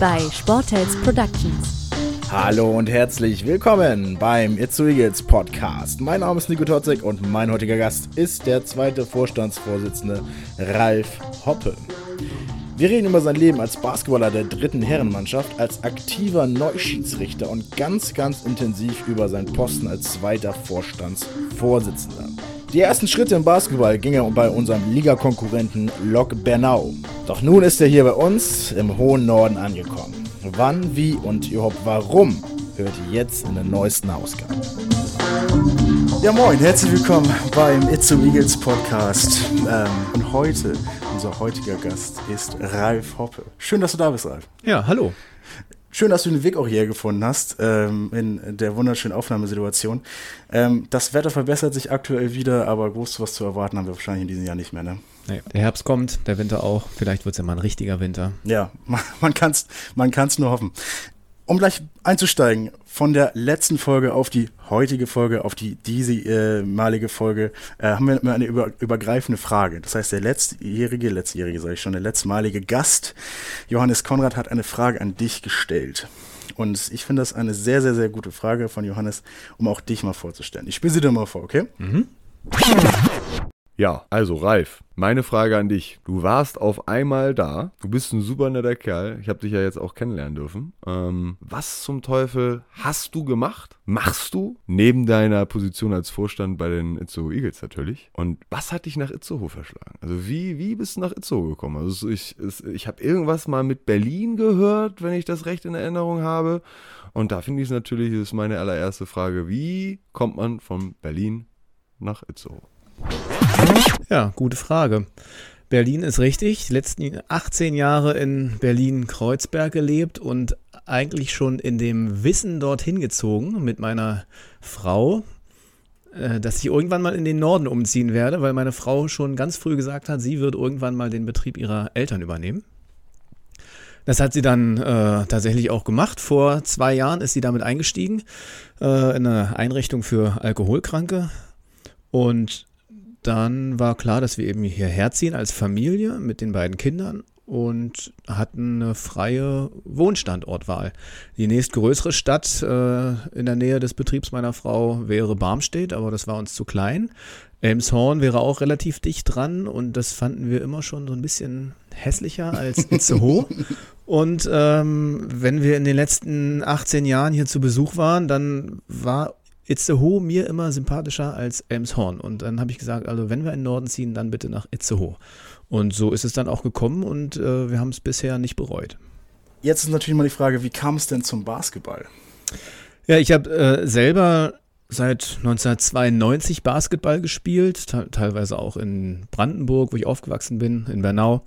bei Sportels Productions. Hallo und herzlich willkommen beim It's Eagles Podcast. Mein Name ist Nico Totzek und mein heutiger Gast ist der zweite Vorstandsvorsitzende Ralf Hoppe. Wir reden über sein Leben als Basketballer der dritten Herrenmannschaft, als aktiver Neuschiedsrichter und ganz, ganz intensiv über seinen Posten als zweiter Vorstandsvorsitzender. Die ersten Schritte im Basketball gingen bei unserem Ligakonkurrenten Lok Bernau. Doch nun ist er hier bei uns im hohen Norden angekommen. Wann, wie und überhaupt warum hört ihr jetzt in der neuesten Ausgabe. Ja moin, herzlich willkommen beim It's so Eagles Podcast. Ähm, und heute, unser heutiger Gast ist Ralf Hoppe. Schön, dass du da bist, Ralf. Ja, hallo. Schön, dass du den Weg auch hierher gefunden hast, ähm, in der wunderschönen Aufnahmesituation. Ähm, das Wetter verbessert sich aktuell wieder, aber groß was zu erwarten haben wir wahrscheinlich in diesem Jahr nicht mehr, ne? Nee, der Herbst kommt, der Winter auch. Vielleicht wird es ja mal ein richtiger Winter. Ja, man kann es man kann's nur hoffen. Um gleich einzusteigen, von der letzten Folge auf die heutige Folge, auf die diesemalige Folge, äh, haben wir eine über, übergreifende Frage. Das heißt, der letztjährige, letztjährige sage ich schon, der letztmalige Gast, Johannes Konrad, hat eine Frage an dich gestellt. Und ich finde das eine sehr, sehr, sehr gute Frage von Johannes, um auch dich mal vorzustellen. Ich spiele sie dir mal vor, okay? Mhm. Ja, also Ralf, meine Frage an dich. Du warst auf einmal da. Du bist ein super netter Kerl. Ich habe dich ja jetzt auch kennenlernen dürfen. Ähm, was zum Teufel hast du gemacht? Machst du? Neben deiner Position als Vorstand bei den Itzehoe Eagles natürlich. Und was hat dich nach Itzehoe verschlagen? Also wie, wie bist du nach Itzehoe gekommen? Also ich, ich habe irgendwas mal mit Berlin gehört, wenn ich das recht in Erinnerung habe. Und da finde ich es natürlich, ist meine allererste Frage, wie kommt man von Berlin nach Itzehoe? Ja, gute Frage. Berlin ist richtig. Die letzten 18 Jahre in Berlin-Kreuzberg gelebt und eigentlich schon in dem Wissen dorthin gezogen mit meiner Frau, äh, dass ich irgendwann mal in den Norden umziehen werde, weil meine Frau schon ganz früh gesagt hat, sie wird irgendwann mal den Betrieb ihrer Eltern übernehmen. Das hat sie dann äh, tatsächlich auch gemacht. Vor zwei Jahren ist sie damit eingestiegen äh, in eine Einrichtung für Alkoholkranke. Und dann war klar, dass wir eben hierher ziehen als Familie mit den beiden Kindern und hatten eine freie Wohnstandortwahl. Die nächstgrößere Stadt äh, in der Nähe des Betriebs meiner Frau wäre Barmstedt, aber das war uns zu klein. Elmshorn wäre auch relativ dicht dran und das fanden wir immer schon so ein bisschen hässlicher als Itzehoe. und ähm, wenn wir in den letzten 18 Jahren hier zu Besuch waren, dann war Itzehoe mir immer sympathischer als Elmshorn. Und dann habe ich gesagt, also wenn wir in den Norden ziehen, dann bitte nach Itzehoe. Und so ist es dann auch gekommen und äh, wir haben es bisher nicht bereut. Jetzt ist natürlich mal die Frage, wie kam es denn zum Basketball? Ja, ich habe äh, selber seit 1992 Basketball gespielt, teilweise auch in Brandenburg, wo ich aufgewachsen bin, in Bernau.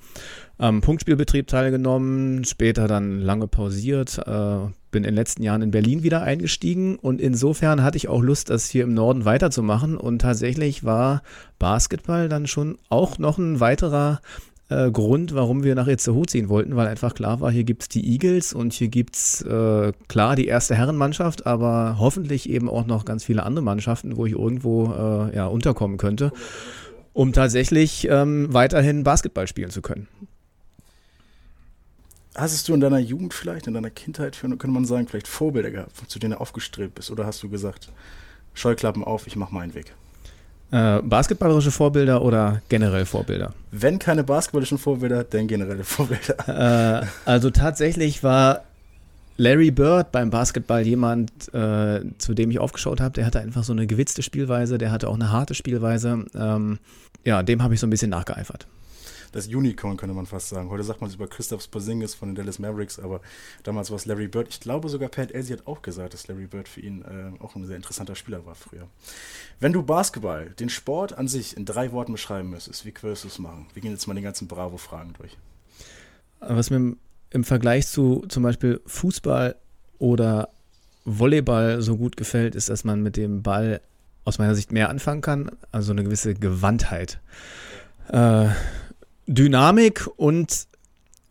Am Punktspielbetrieb teilgenommen, später dann lange pausiert, äh, bin in den letzten Jahren in Berlin wieder eingestiegen und insofern hatte ich auch Lust, das hier im Norden weiterzumachen und tatsächlich war Basketball dann schon auch noch ein weiterer äh, Grund, warum wir nach Itzehoe ziehen wollten, weil einfach klar war, hier gibt es die Eagles und hier gibt es äh, klar die erste Herrenmannschaft, aber hoffentlich eben auch noch ganz viele andere Mannschaften, wo ich irgendwo äh, ja, unterkommen könnte, um tatsächlich ähm, weiterhin Basketball spielen zu können. Hast du in deiner Jugend vielleicht, in deiner Kindheit, könnte man sagen, vielleicht Vorbilder gehabt, zu denen du aufgestrebt bist? Oder hast du gesagt, Scheuklappen auf, ich mache meinen Weg? Äh, basketballerische Vorbilder oder generell Vorbilder? Wenn keine basketballischen Vorbilder, dann generelle Vorbilder. Äh, also tatsächlich war Larry Bird beim Basketball jemand, äh, zu dem ich aufgeschaut habe. Der hatte einfach so eine gewitzte Spielweise, der hatte auch eine harte Spielweise. Ähm, ja, dem habe ich so ein bisschen nachgeeifert das Unicorn, könnte man fast sagen. Heute sagt man es über Christoph Porzingis von den Dallas Mavericks, aber damals war es Larry Bird. Ich glaube sogar Pat Elsie hat auch gesagt, dass Larry Bird für ihn äh, auch ein sehr interessanter Spieler war früher. Wenn du Basketball, den Sport an sich in drei Worten beschreiben müsstest, wie würdest du es machen? Wir gehen jetzt mal die ganzen Bravo-Fragen durch. Was mir im Vergleich zu zum Beispiel Fußball oder Volleyball so gut gefällt, ist, dass man mit dem Ball aus meiner Sicht mehr anfangen kann, also eine gewisse Gewandtheit. Äh, Dynamik und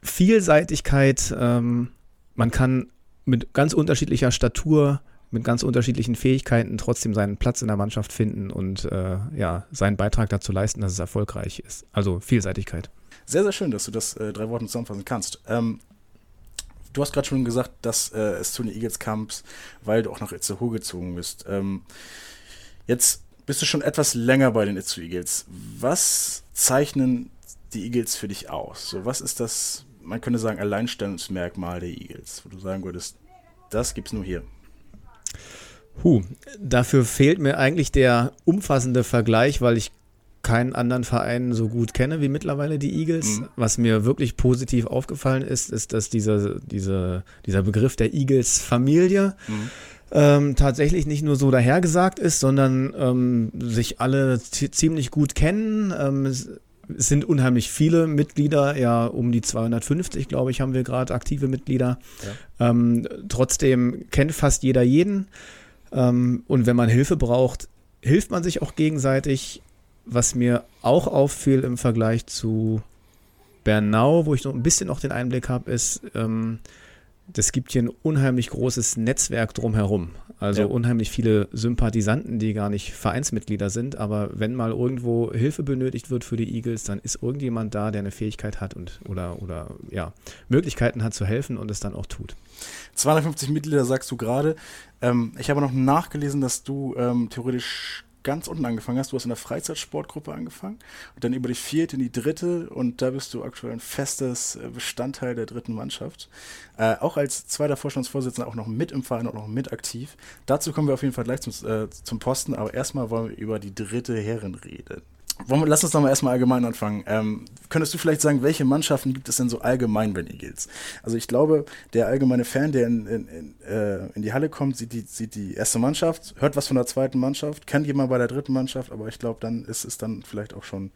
Vielseitigkeit. Ähm, man kann mit ganz unterschiedlicher Statur, mit ganz unterschiedlichen Fähigkeiten trotzdem seinen Platz in der Mannschaft finden und äh, ja, seinen Beitrag dazu leisten, dass es erfolgreich ist. Also Vielseitigkeit. Sehr, sehr schön, dass du das äh, drei Worten zusammenfassen kannst. Ähm, du hast gerade schon gesagt, dass äh, es zu den Eagles kam, weil du auch nach Itzehoe gezogen bist. Ähm, jetzt bist du schon etwas länger bei den Itzehoe Eagles. Was zeichnen die Eagles für dich aus? So, was ist das, man könnte sagen, Alleinstellungsmerkmal der Eagles, wo du sagen würdest, das gibt es nur hier? Huh, dafür fehlt mir eigentlich der umfassende Vergleich, weil ich keinen anderen Verein so gut kenne wie mittlerweile die Eagles. Mhm. Was mir wirklich positiv aufgefallen ist, ist, dass dieser, diese, dieser Begriff der Eagles-Familie mhm. ähm, tatsächlich nicht nur so dahergesagt ist, sondern ähm, sich alle ziemlich gut kennen. Ähm, es, sind unheimlich viele Mitglieder, ja um die 250, glaube ich, haben wir gerade aktive Mitglieder. Ja. Ähm, trotzdem kennt fast jeder jeden. Ähm, und wenn man Hilfe braucht, hilft man sich auch gegenseitig. Was mir auch auffiel im Vergleich zu Bernau, wo ich noch ein bisschen noch den Einblick habe, ist, ähm, das gibt hier ein unheimlich großes Netzwerk drumherum. Also ja. unheimlich viele Sympathisanten, die gar nicht Vereinsmitglieder sind, aber wenn mal irgendwo Hilfe benötigt wird für die Eagles, dann ist irgendjemand da, der eine Fähigkeit hat und oder, oder ja, Möglichkeiten hat zu helfen und es dann auch tut. 250 Mitglieder sagst du gerade. Ähm, ich habe noch nachgelesen, dass du ähm, theoretisch ganz unten angefangen hast. Du hast in der Freizeitsportgruppe angefangen und dann über die vierte in die dritte und da bist du aktuell ein festes äh, Bestandteil der dritten Mannschaft. Äh, auch als zweiter Vorstandsvorsitzender auch noch mit im Verein und noch mit aktiv. Dazu kommen wir auf jeden Fall gleich zum, äh, zum Posten, aber erstmal wollen wir über die dritte Herren reden. Lass uns doch mal erstmal allgemein anfangen. Ähm, könntest du vielleicht sagen, welche Mannschaften gibt es denn so allgemein bei den Eagles? Also ich glaube, der allgemeine Fan, der in, in, in, äh, in, die Halle kommt, sieht die, sieht die erste Mannschaft, hört was von der zweiten Mannschaft, kennt jemand bei der dritten Mannschaft, aber ich glaube, dann ist es dann vielleicht auch schon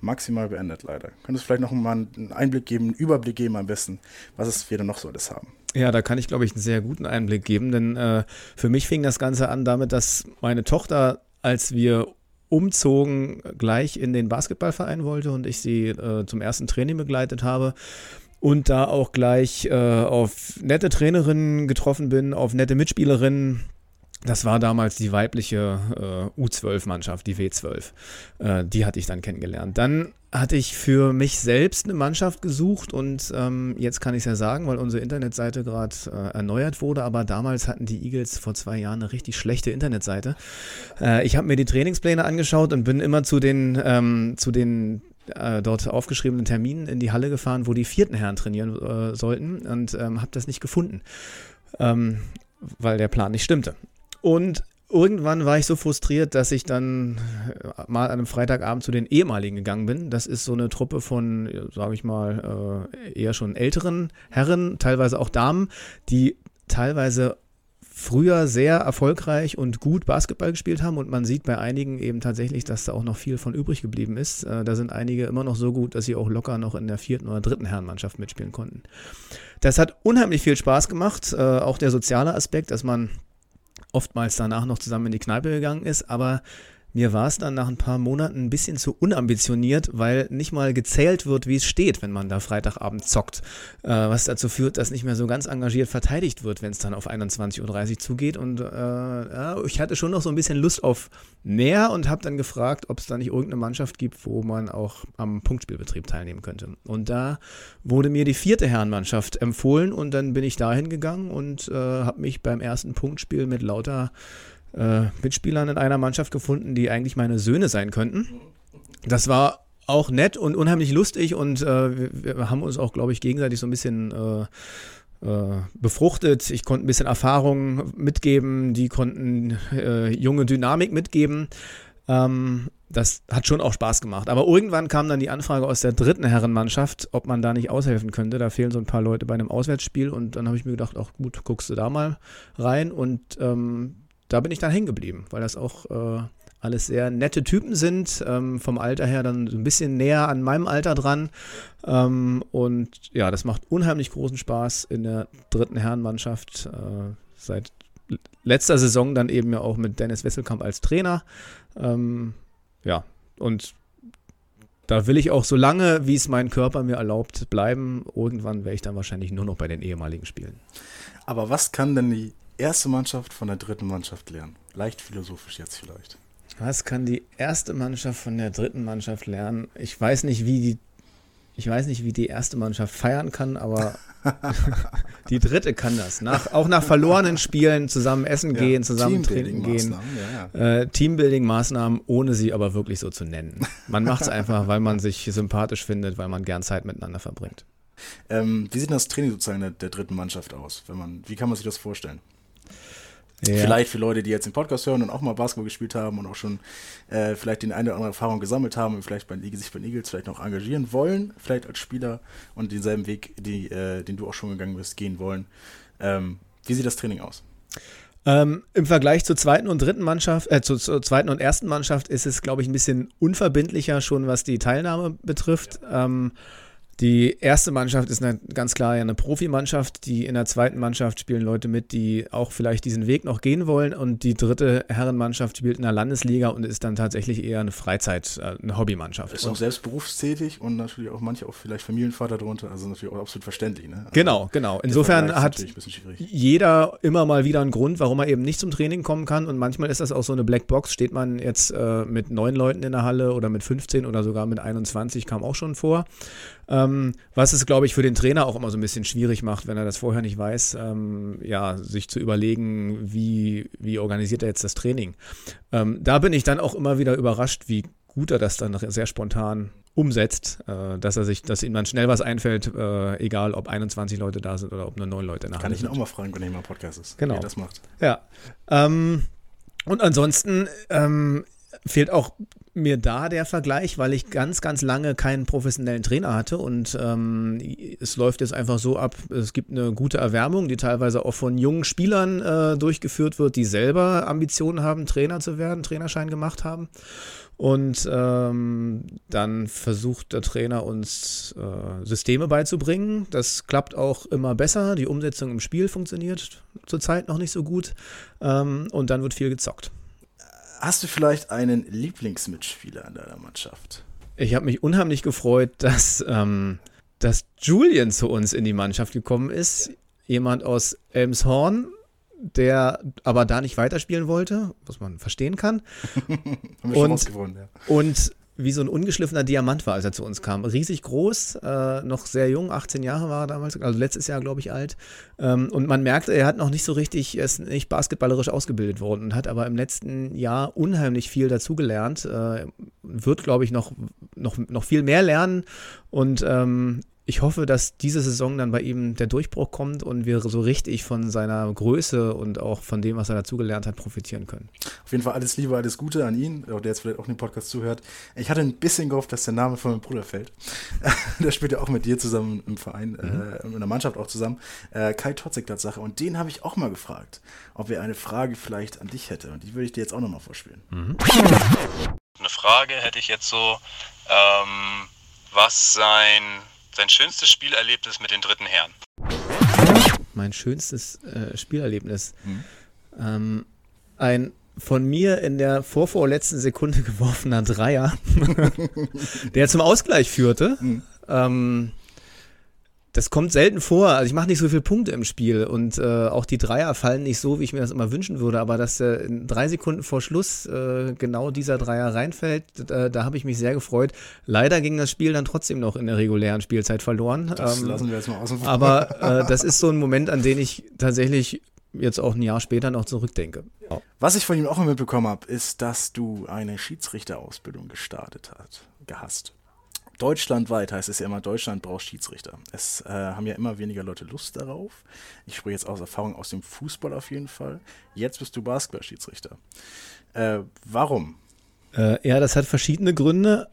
maximal beendet, leider. Könntest du vielleicht noch mal einen Einblick geben, einen Überblick geben am besten, was es wir denn noch so alles haben? Ja, da kann ich, glaube ich, einen sehr guten Einblick geben, denn äh, für mich fing das Ganze an damit, dass meine Tochter, als wir umzogen, gleich in den Basketballverein wollte und ich sie äh, zum ersten Training begleitet habe und da auch gleich äh, auf nette Trainerinnen getroffen bin, auf nette Mitspielerinnen das war damals die weibliche äh, U12-Mannschaft, die W12. Äh, die hatte ich dann kennengelernt. Dann hatte ich für mich selbst eine Mannschaft gesucht und ähm, jetzt kann ich es ja sagen, weil unsere Internetseite gerade äh, erneuert wurde, aber damals hatten die Eagles vor zwei Jahren eine richtig schlechte Internetseite. Äh, ich habe mir die Trainingspläne angeschaut und bin immer zu den, ähm, zu den äh, dort aufgeschriebenen Terminen in die Halle gefahren, wo die vierten Herren trainieren äh, sollten und ähm, habe das nicht gefunden, ähm, weil der Plan nicht stimmte. Und irgendwann war ich so frustriert, dass ich dann äh, mal an einem Freitagabend zu den ehemaligen gegangen bin. Das ist so eine Truppe von, sage ich mal, äh, eher schon älteren Herren, teilweise auch Damen, die teilweise früher sehr erfolgreich und gut Basketball gespielt haben und man sieht bei einigen eben tatsächlich, dass da auch noch viel von übrig geblieben ist. Äh, da sind einige immer noch so gut, dass sie auch locker noch in der vierten oder dritten Herrenmannschaft mitspielen konnten. Das hat unheimlich viel Spaß gemacht, auch der soziale Aspekt, dass man oftmals danach noch zusammen in die Kneipe gegangen ist, aber mir war es dann nach ein paar Monaten ein bisschen zu unambitioniert, weil nicht mal gezählt wird, wie es steht, wenn man da Freitagabend zockt. Äh, was dazu führt, dass nicht mehr so ganz engagiert verteidigt wird, wenn es dann auf 21.30 Uhr zugeht. Und äh, ja, ich hatte schon noch so ein bisschen Lust auf mehr und habe dann gefragt, ob es da nicht irgendeine Mannschaft gibt, wo man auch am Punktspielbetrieb teilnehmen könnte. Und da wurde mir die vierte Herrenmannschaft empfohlen und dann bin ich dahin gegangen und äh, habe mich beim ersten Punktspiel mit lauter äh, Mitspielern in einer Mannschaft gefunden, die eigentlich meine Söhne sein könnten. Das war auch nett und unheimlich lustig und äh, wir, wir, haben uns auch, glaube ich, gegenseitig so ein bisschen äh, äh, befruchtet. Ich konnte ein bisschen Erfahrung mitgeben, die konnten äh, junge Dynamik mitgeben. Ähm, das hat schon auch Spaß gemacht. Aber irgendwann kam dann die Anfrage aus der dritten Herrenmannschaft, ob man da nicht aushelfen könnte. Da fehlen so ein paar Leute bei einem Auswärtsspiel und dann habe ich mir gedacht, ach gut, guckst du da mal rein und ähm, da bin ich dann hängen geblieben, weil das auch äh, alles sehr nette Typen sind, ähm, vom Alter her dann so ein bisschen näher an meinem Alter dran. Ähm, und ja, das macht unheimlich großen Spaß in der dritten Herrenmannschaft. Äh, seit letzter Saison dann eben ja auch mit Dennis Wesselkamp als Trainer. Ähm, ja, und da will ich auch so lange, wie es mein Körper mir erlaubt, bleiben. Irgendwann werde ich dann wahrscheinlich nur noch bei den ehemaligen spielen. Aber was kann denn die erste Mannschaft von der dritten Mannschaft lernen? Leicht philosophisch jetzt vielleicht. Was kann die erste Mannschaft von der dritten Mannschaft lernen? Ich weiß nicht, wie die ich weiß nicht, wie die erste Mannschaft feiern kann, aber die dritte kann das. Nach, auch nach verlorenen Spielen zusammen essen Ja, gehen, zusammen trinken gehen. Teambuilding-Maßnahmen, Ja, ja. Äh, Teambuilding-Maßnahmen, ohne sie aber wirklich so zu nennen. Man macht es einfach, weil man sich sympathisch findet, weil man gern Zeit miteinander verbringt. Ähm, wie sieht das Training sozusagen der, der dritten Mannschaft aus? Man, wie kann man sich das vorstellen? Ja. Vielleicht für Leute, die jetzt den Podcast hören und auch mal Basketball gespielt haben und auch schon äh, vielleicht die eine oder andere Erfahrung gesammelt haben und vielleicht bei den sich bei den Eagles vielleicht noch engagieren wollen, vielleicht als Spieler und denselben Weg, die, äh, den du auch schon gegangen bist, gehen wollen. Ähm, wie sieht das Training aus? Ähm, Im Vergleich zur zweiten und dritten Mannschaft, äh, zur, zur zweiten und ersten Mannschaft ist es, glaube ich, ein bisschen unverbindlicher schon, was die Teilnahme betrifft. Ähm, die erste Mannschaft ist eine, ganz klar ja eine Profimannschaft. Die in der zweiten Mannschaft spielen Leute mit, die auch vielleicht diesen Weg noch gehen wollen. Und die dritte Herrenmannschaft spielt in der Landesliga und ist dann tatsächlich eher eine Freizeit, äh, eine Hobbymannschaft. Ist auch selbst berufstätig und natürlich auch manche auch vielleicht Familienvater drunter, also natürlich auch absolut verständlich. Ne? Also Genau, genau. Insofern hat jeder immer mal wieder einen Grund, warum er eben nicht zum Training kommen kann. Und manchmal ist das auch so eine Blackbox. Steht man jetzt äh, mit neun Leuten in der Halle oder mit 15 oder sogar mit 21, kam auch schon vor. Ähm, was es, glaube ich, für den Trainer auch immer so ein bisschen schwierig macht, wenn er das vorher nicht weiß, ähm, ja, sich zu überlegen, wie, wie organisiert er jetzt das Training. Ähm, da bin ich dann auch immer wieder überrascht, wie gut er das dann sehr spontan umsetzt, äh, dass er sich, dass ihm dann schnell was einfällt, äh, egal ob 21 Leute da sind oder ob nur neun Leute in der Kann ich ihn sind. auch mal fragen, wenn er mal Podcast ist, Genau. wie er das macht. Ja. Ähm, und ansonsten ähm, fehlt auch mir da der Vergleich, weil ich ganz, ganz lange keinen professionellen Trainer hatte und ähm, es läuft jetzt einfach so ab, es gibt eine gute Erwärmung, die teilweise auch von jungen Spielern äh, durchgeführt wird, die selber Ambitionen haben, Trainer zu werden, Trainerschein gemacht haben. Und ähm, dann versucht der Trainer uns äh, Systeme beizubringen. Das klappt auch immer besser. Die Umsetzung im Spiel funktioniert zurzeit noch nicht so gut. Ähm, und dann wird viel gezockt. Hast du vielleicht einen Lieblingsmitspieler in deiner Mannschaft? Ich habe mich unheimlich gefreut, dass, ähm, dass Julian zu uns in die Mannschaft gekommen ist. Jemand aus Elmshorn, der aber da nicht weiterspielen wollte, was man verstehen kann. Haben wir schon Und- ja. Und wie so ein ungeschliffener Diamant war, als er zu uns kam. Riesig groß, äh, noch sehr jung, 18 Jahre war er damals, also letztes Jahr, glaube ich, alt. Ähm, und man merkte, er hat noch nicht so richtig, er ist nicht basketballerisch ausgebildet worden und hat aber im letzten Jahr unheimlich viel dazugelernt. Äh, wird, glaube ich, noch, noch, noch viel mehr lernen. Und ähm, ich hoffe, dass diese Saison dann bei ihm der Durchbruch kommt und wir so richtig von seiner Größe und auch von dem, was er dazugelernt hat, profitieren können. Auf jeden Fall alles Liebe, alles Gute an ihn, der jetzt vielleicht auch den Podcast zuhört. Ich hatte ein bisschen gehofft, dass der Name von meinem Bruder fällt. der spielt ja auch mit dir zusammen im Verein, äh, in der Mannschaft auch zusammen. Äh, Kai Totzig, Tatsache. Und den habe ich auch mal gefragt, ob er eine Frage vielleicht an dich hätte. Und die würde ich dir jetzt auch nochmal vorspielen. Eine Frage hätte ich jetzt so, ähm, was sein, sein schönstes Spielerlebnis mit den dritten Herren? mein schönstes äh, Spielerlebnis. Mhm. Ähm, ein von mir in der vorvorletzten Sekunde geworfener Dreier, der zum Ausgleich führte. Mhm. Ähm, das kommt selten vor. Also ich mache nicht so viele Punkte im Spiel und äh, auch die Dreier fallen nicht so, wie ich mir das immer wünschen würde. Aber dass äh, in drei Sekunden vor Schluss äh, genau dieser Dreier reinfällt, äh, da habe ich mich sehr gefreut. Leider ging das Spiel dann trotzdem noch in der regulären Spielzeit verloren. Das Ähm, lassen wir jetzt mal außen vor. aber äh, das ist so ein Moment, an den ich tatsächlich jetzt auch ein Jahr später noch zurückdenke. Was ich von ihm auch mitbekommen habe, ist, dass du eine Schiedsrichterausbildung gestartet hast, gehast. Deutschlandweit heißt es ja immer, Deutschland braucht Schiedsrichter. Es äh, haben ja immer weniger Leute Lust darauf. Ich spreche jetzt aus Erfahrung aus dem Fußball auf jeden Fall. Jetzt bist du Basketball-Schiedsrichter. Äh, warum? Äh, ja, das hat verschiedene Gründe.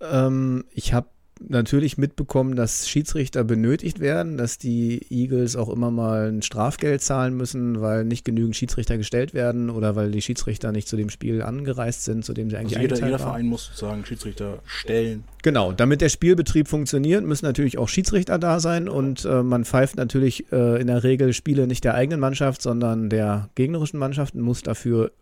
Ähm, ich habe natürlich mitbekommen, dass Schiedsrichter benötigt werden, dass die Eagles auch immer mal ein Strafgeld zahlen müssen, weil nicht genügend Schiedsrichter gestellt werden oder weil die Schiedsrichter nicht zu dem Spiel angereist sind, zu dem sie eigentlich Also jeder, jeder. Verein muss sozusagen Schiedsrichter stellen. Genau, damit der Spielbetrieb funktioniert, müssen natürlich auch Schiedsrichter da sein und äh, man pfeift natürlich äh, in der Regel Spiele nicht der eigenen Mannschaft, sondern der gegnerischen Mannschaft und muss dafür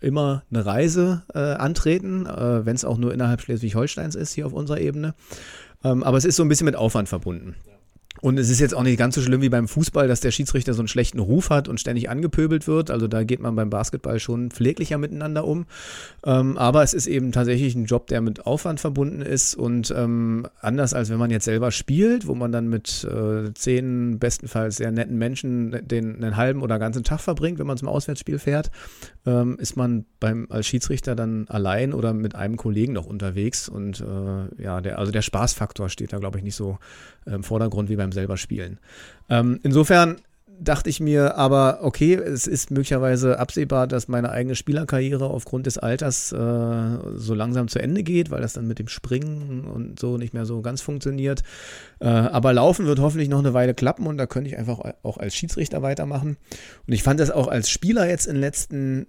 immer eine Reise äh, antreten, äh, wenn es auch nur innerhalb Schleswig-Holsteins ist, hier auf unserer Ebene. Ähm, aber es ist so ein bisschen mit Aufwand verbunden. Und es ist jetzt auch nicht ganz so schlimm wie beim Fußball, dass der Schiedsrichter so einen schlechten Ruf hat und ständig angepöbelt wird. Also da geht man beim Basketball schon pfleglicher miteinander um. Ähm, aber es ist eben tatsächlich ein Job, der mit Aufwand verbunden ist und ähm, anders als wenn man jetzt selber spielt, wo man dann mit äh, zehn bestenfalls sehr netten Menschen den einen halben oder ganzen Tag verbringt, wenn man zum Auswärtsspiel fährt, ähm, ist man beim als Schiedsrichter dann allein oder mit einem Kollegen noch unterwegs. Und äh, ja, der, also der Spaßfaktor steht da, glaube ich, nicht so im Vordergrund wie beim selber spielen. Ähm, insofern dachte ich mir aber, okay, es ist möglicherweise absehbar, dass meine eigene Spielerkarriere aufgrund des Alters äh, so langsam zu Ende geht, weil das dann mit dem Springen und so nicht mehr so ganz funktioniert. Äh, aber Laufen wird hoffentlich noch eine Weile klappen und da könnte ich einfach auch als Schiedsrichter weitermachen. Und ich fand das auch als Spieler jetzt in den letzten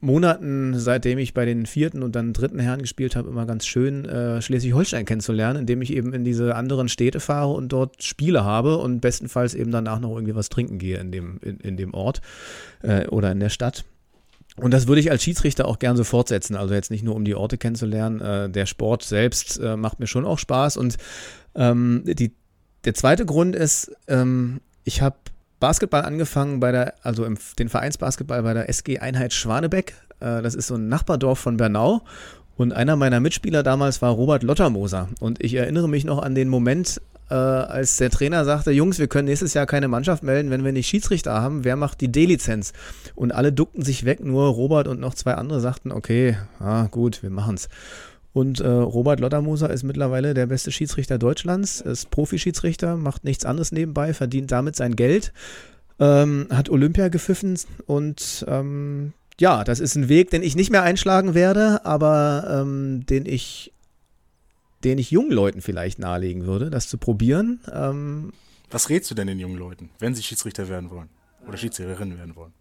Monaten, seitdem ich bei den vierten und dann dritten Herren gespielt habe, immer ganz schön, äh, Schleswig-Holstein kennenzulernen, indem ich eben in diese anderen Städte fahre und dort Spiele habe und bestenfalls eben danach noch irgendwie was trinken gehe in dem, in, in dem Ort äh, oder in der Stadt. Und das würde ich als Schiedsrichter auch gern so fortsetzen. Also jetzt nicht nur, um die Orte kennenzulernen. Äh, der Sport selbst äh, macht mir schon auch Spaß. Und ähm, die, der zweite Grund ist, ähm, ich habe Basketball angefangen bei der, also im, den Vereinsbasketball bei der SG Einheit Schwanebeck. Äh, das ist so ein Nachbardorf von Bernau. Und einer meiner Mitspieler damals war Robert Lottermoser. Und ich erinnere mich noch an den Moment, äh, als der Trainer sagte, Jungs, wir können nächstes Jahr keine Mannschaft melden, wenn wir nicht Schiedsrichter haben. Wer macht die D-Lizenz? Und alle duckten sich weg, nur Robert und noch zwei andere sagten, okay, ah, gut, wir machen's. Und äh, Robert Lottermoser ist mittlerweile der beste Schiedsrichter Deutschlands, ist Profi-Schiedsrichter, macht nichts anderes nebenbei, verdient damit sein Geld, ähm, hat Olympia gepfiffen und ähm, ja, das ist ein Weg, den ich nicht mehr einschlagen werde, aber ähm, den ich den ich jungen Leuten vielleicht nahelegen würde, das zu probieren. Ähm, Was rätst du denn den jungen Leuten, wenn sie Schiedsrichter werden wollen oder Schiedsrichterinnen werden wollen?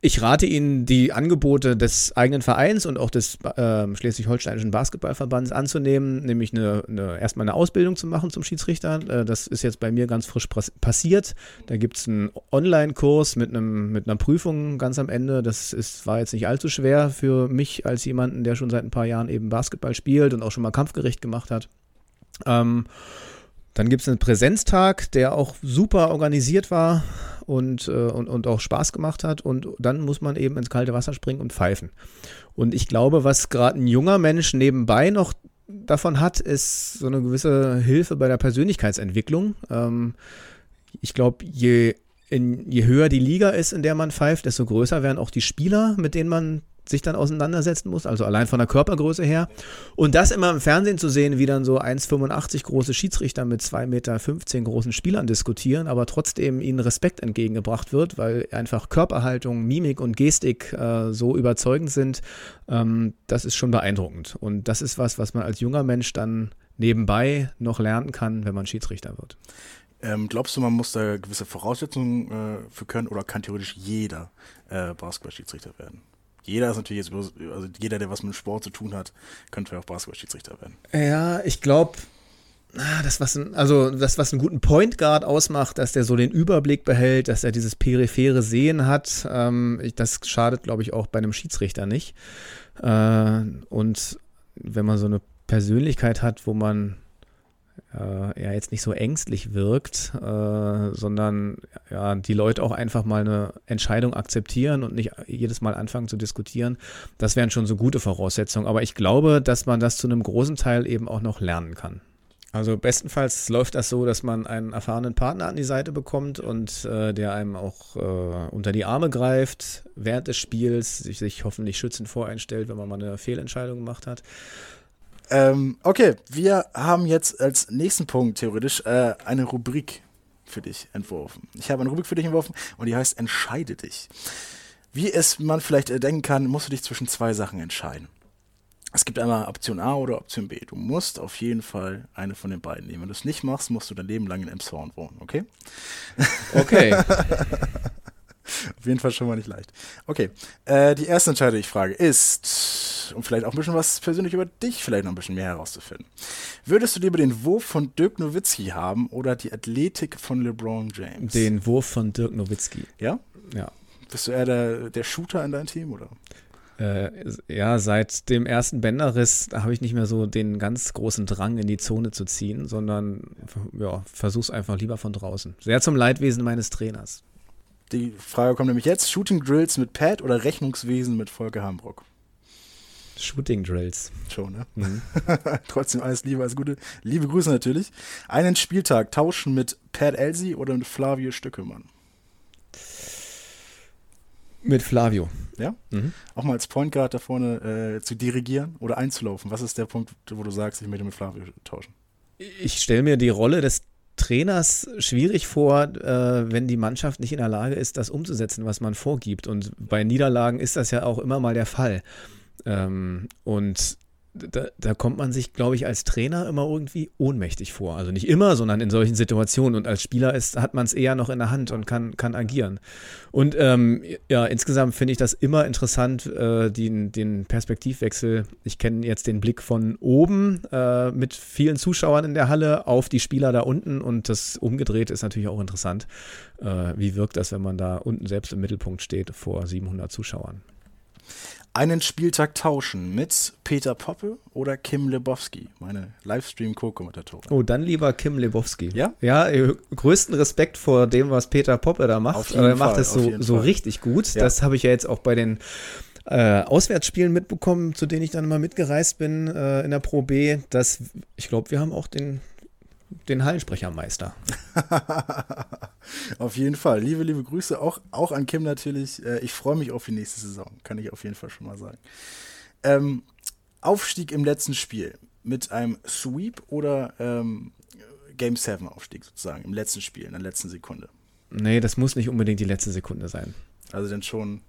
Ich rate Ihnen, die Angebote des eigenen Vereins und auch des äh, Schleswig-Holsteinischen Basketballverbands anzunehmen, nämlich eine, eine, erstmal eine Ausbildung zu machen zum Schiedsrichter. Äh, das ist jetzt bei mir ganz frisch passiert. Da gibt es einen Online-Kurs mit, mit einer Prüfung ganz am Ende. Das ist, war jetzt nicht allzu schwer für mich als jemanden, der schon seit ein paar Jahren eben Basketball spielt und auch schon mal Kampfgericht gemacht hat. Ähm, dann gibt es einen Präsenztag, der auch super organisiert war und, äh, und, und auch Spaß gemacht hat. Und dann muss man eben ins kalte Wasser springen und pfeifen. Und ich glaube, was gerade ein junger Mensch nebenbei noch davon hat, ist so eine gewisse Hilfe bei der Persönlichkeitsentwicklung. Ähm, ich glaube, je, je höher die Liga ist, in der man pfeift, desto größer werden auch die Spieler, mit denen man sich dann auseinandersetzen muss, also allein von der Körpergröße her. Und das immer im Fernsehen zu sehen, wie dann so 1,85 große Schiedsrichter mit 2,15 Meter großen Spielern diskutieren, aber trotzdem ihnen Respekt entgegengebracht wird, weil einfach Körperhaltung, Mimik und Gestik äh, so überzeugend sind, ähm, das ist schon beeindruckend. Und das ist was, was man als junger Mensch dann nebenbei noch lernen kann, wenn man Schiedsrichter wird. Ähm, glaubst du, man muss da gewisse Voraussetzungen äh, für können oder kann theoretisch jeder äh, Basketball-Schiedsrichter werden? Jeder ist natürlich jetzt, also jeder, der was mit Sport zu tun hat, könnte auch Basketball-Schiedsrichter werden. Ja, ich glaube, das, was ein, also das, was einen guten Point Guard ausmacht, dass der so den Überblick behält, dass er dieses periphere Sehen hat, ähm, das schadet, glaube ich, auch bei einem Schiedsrichter nicht. Äh, und wenn man so eine Persönlichkeit hat, wo man äh, ja jetzt nicht so ängstlich wirkt, äh, sondern ja, die Leute auch einfach mal eine Entscheidung akzeptieren und nicht jedes Mal anfangen zu diskutieren. Das wären schon so gute Voraussetzungen. Aber ich glaube, dass man das zu einem großen Teil eben auch noch lernen kann. Also bestenfalls läuft das so, dass man einen erfahrenen Partner an die Seite bekommt und äh, der einem auch äh, unter die Arme greift während des Spiels, sich, sich hoffentlich schützend voreinstellt, wenn man mal eine Fehlentscheidung gemacht hat. Ähm, okay, wir haben jetzt als nächsten Punkt theoretisch äh, eine Rubrik für dich entworfen. Ich habe eine Rubrik für dich entworfen und die heißt Entscheide dich. Wie es man vielleicht äh, denken kann, musst du dich zwischen zwei Sachen entscheiden. Es gibt einmal Option A oder Option B. Du musst auf jeden Fall eine von den beiden nehmen. Wenn du es nicht machst, musst du dein Leben lang in Emshorn wohnen, okay? Okay. auf jeden Fall schon mal nicht leicht. Okay, äh, die erste Entscheidung, die ich frage, ist um vielleicht auch ein bisschen was persönlich über dich vielleicht noch ein bisschen mehr herauszufinden. Würdest du lieber den Wurf von Dirk Nowitzki haben oder die Athletik von LeBron James? Den Wurf von Dirk Nowitzki. Ja? Ja. Bist du eher der, der Shooter in deinem Team, oder? Äh, ja, seit dem ersten Bänderriss habe ich nicht mehr so den ganz großen Drang in die Zone zu ziehen, sondern ja, versuch's einfach lieber von draußen. Sehr zum Leidwesen meines Trainers. Die Frage kommt nämlich jetzt: Shooting Drills mit Pat oder Rechnungswesen mit Volker Hambrock? Shooting Drills. Schon, ne? Mhm. Trotzdem alles Liebe, alles Gute. Liebe Grüße natürlich. Einen Spieltag tauschen mit Pat Elsie oder mit Flavio Stückemann? Mit Flavio. Ja? Mhm. Auch mal als Point Guard da vorne äh, zu dirigieren oder einzulaufen. Was ist der Punkt, wo du sagst, ich möchte mit Flavio tauschen? Ich stelle mir die Rolle des Trainers schwierig vor, äh, wenn die Mannschaft nicht in der Lage ist, das umzusetzen, was man vorgibt. Und bei Niederlagen ist das ja auch immer mal der Fall. Ähm, und da, da, kommt man sich, glaube ich, als Trainer immer irgendwie ohnmächtig vor. Also nicht immer, sondern in solchen Situationen. Und als Spieler ist, hat man es eher noch in der Hand und kann, kann agieren. Und ähm, ja, insgesamt finde ich das immer interessant, äh, den, den Perspektivwechsel. Ich kenne jetzt den Blick von oben äh, mit vielen Zuschauern in der Halle auf die Spieler da unten. Und das umgedreht ist natürlich auch interessant. Äh, wie wirkt das, wenn man da unten selbst im Mittelpunkt steht vor 700 Zuschauern? Einen Spieltag tauschen mit Peter Poppe oder Kim Lebowski, meine Livestream-Co-Kommentatorin. Oh, dann lieber Kim Lebowski. Ja? Ja, äh, größten Respekt vor dem, was Peter Poppe da macht. Auf jeden er macht es so, so richtig gut. Ja. Das habe ich ja jetzt auch bei den äh, Auswärtsspielen mitbekommen, zu denen ich dann mal mitgereist bin äh, in der Pro B. Das, ich glaube, wir haben auch den den Hallensprechermeister. auf jeden Fall. Liebe, liebe Grüße auch, auch an Kim natürlich. Äh, ich freue mich auf die nächste Saison, kann ich auf jeden Fall schon mal sagen. Ähm, Aufstieg im letzten Spiel mit einem Sweep oder ähm, Game 7 Aufstieg sozusagen im letzten Spiel, in der letzten Sekunde? Nee, das muss nicht unbedingt die letzte Sekunde sein. Also dann schon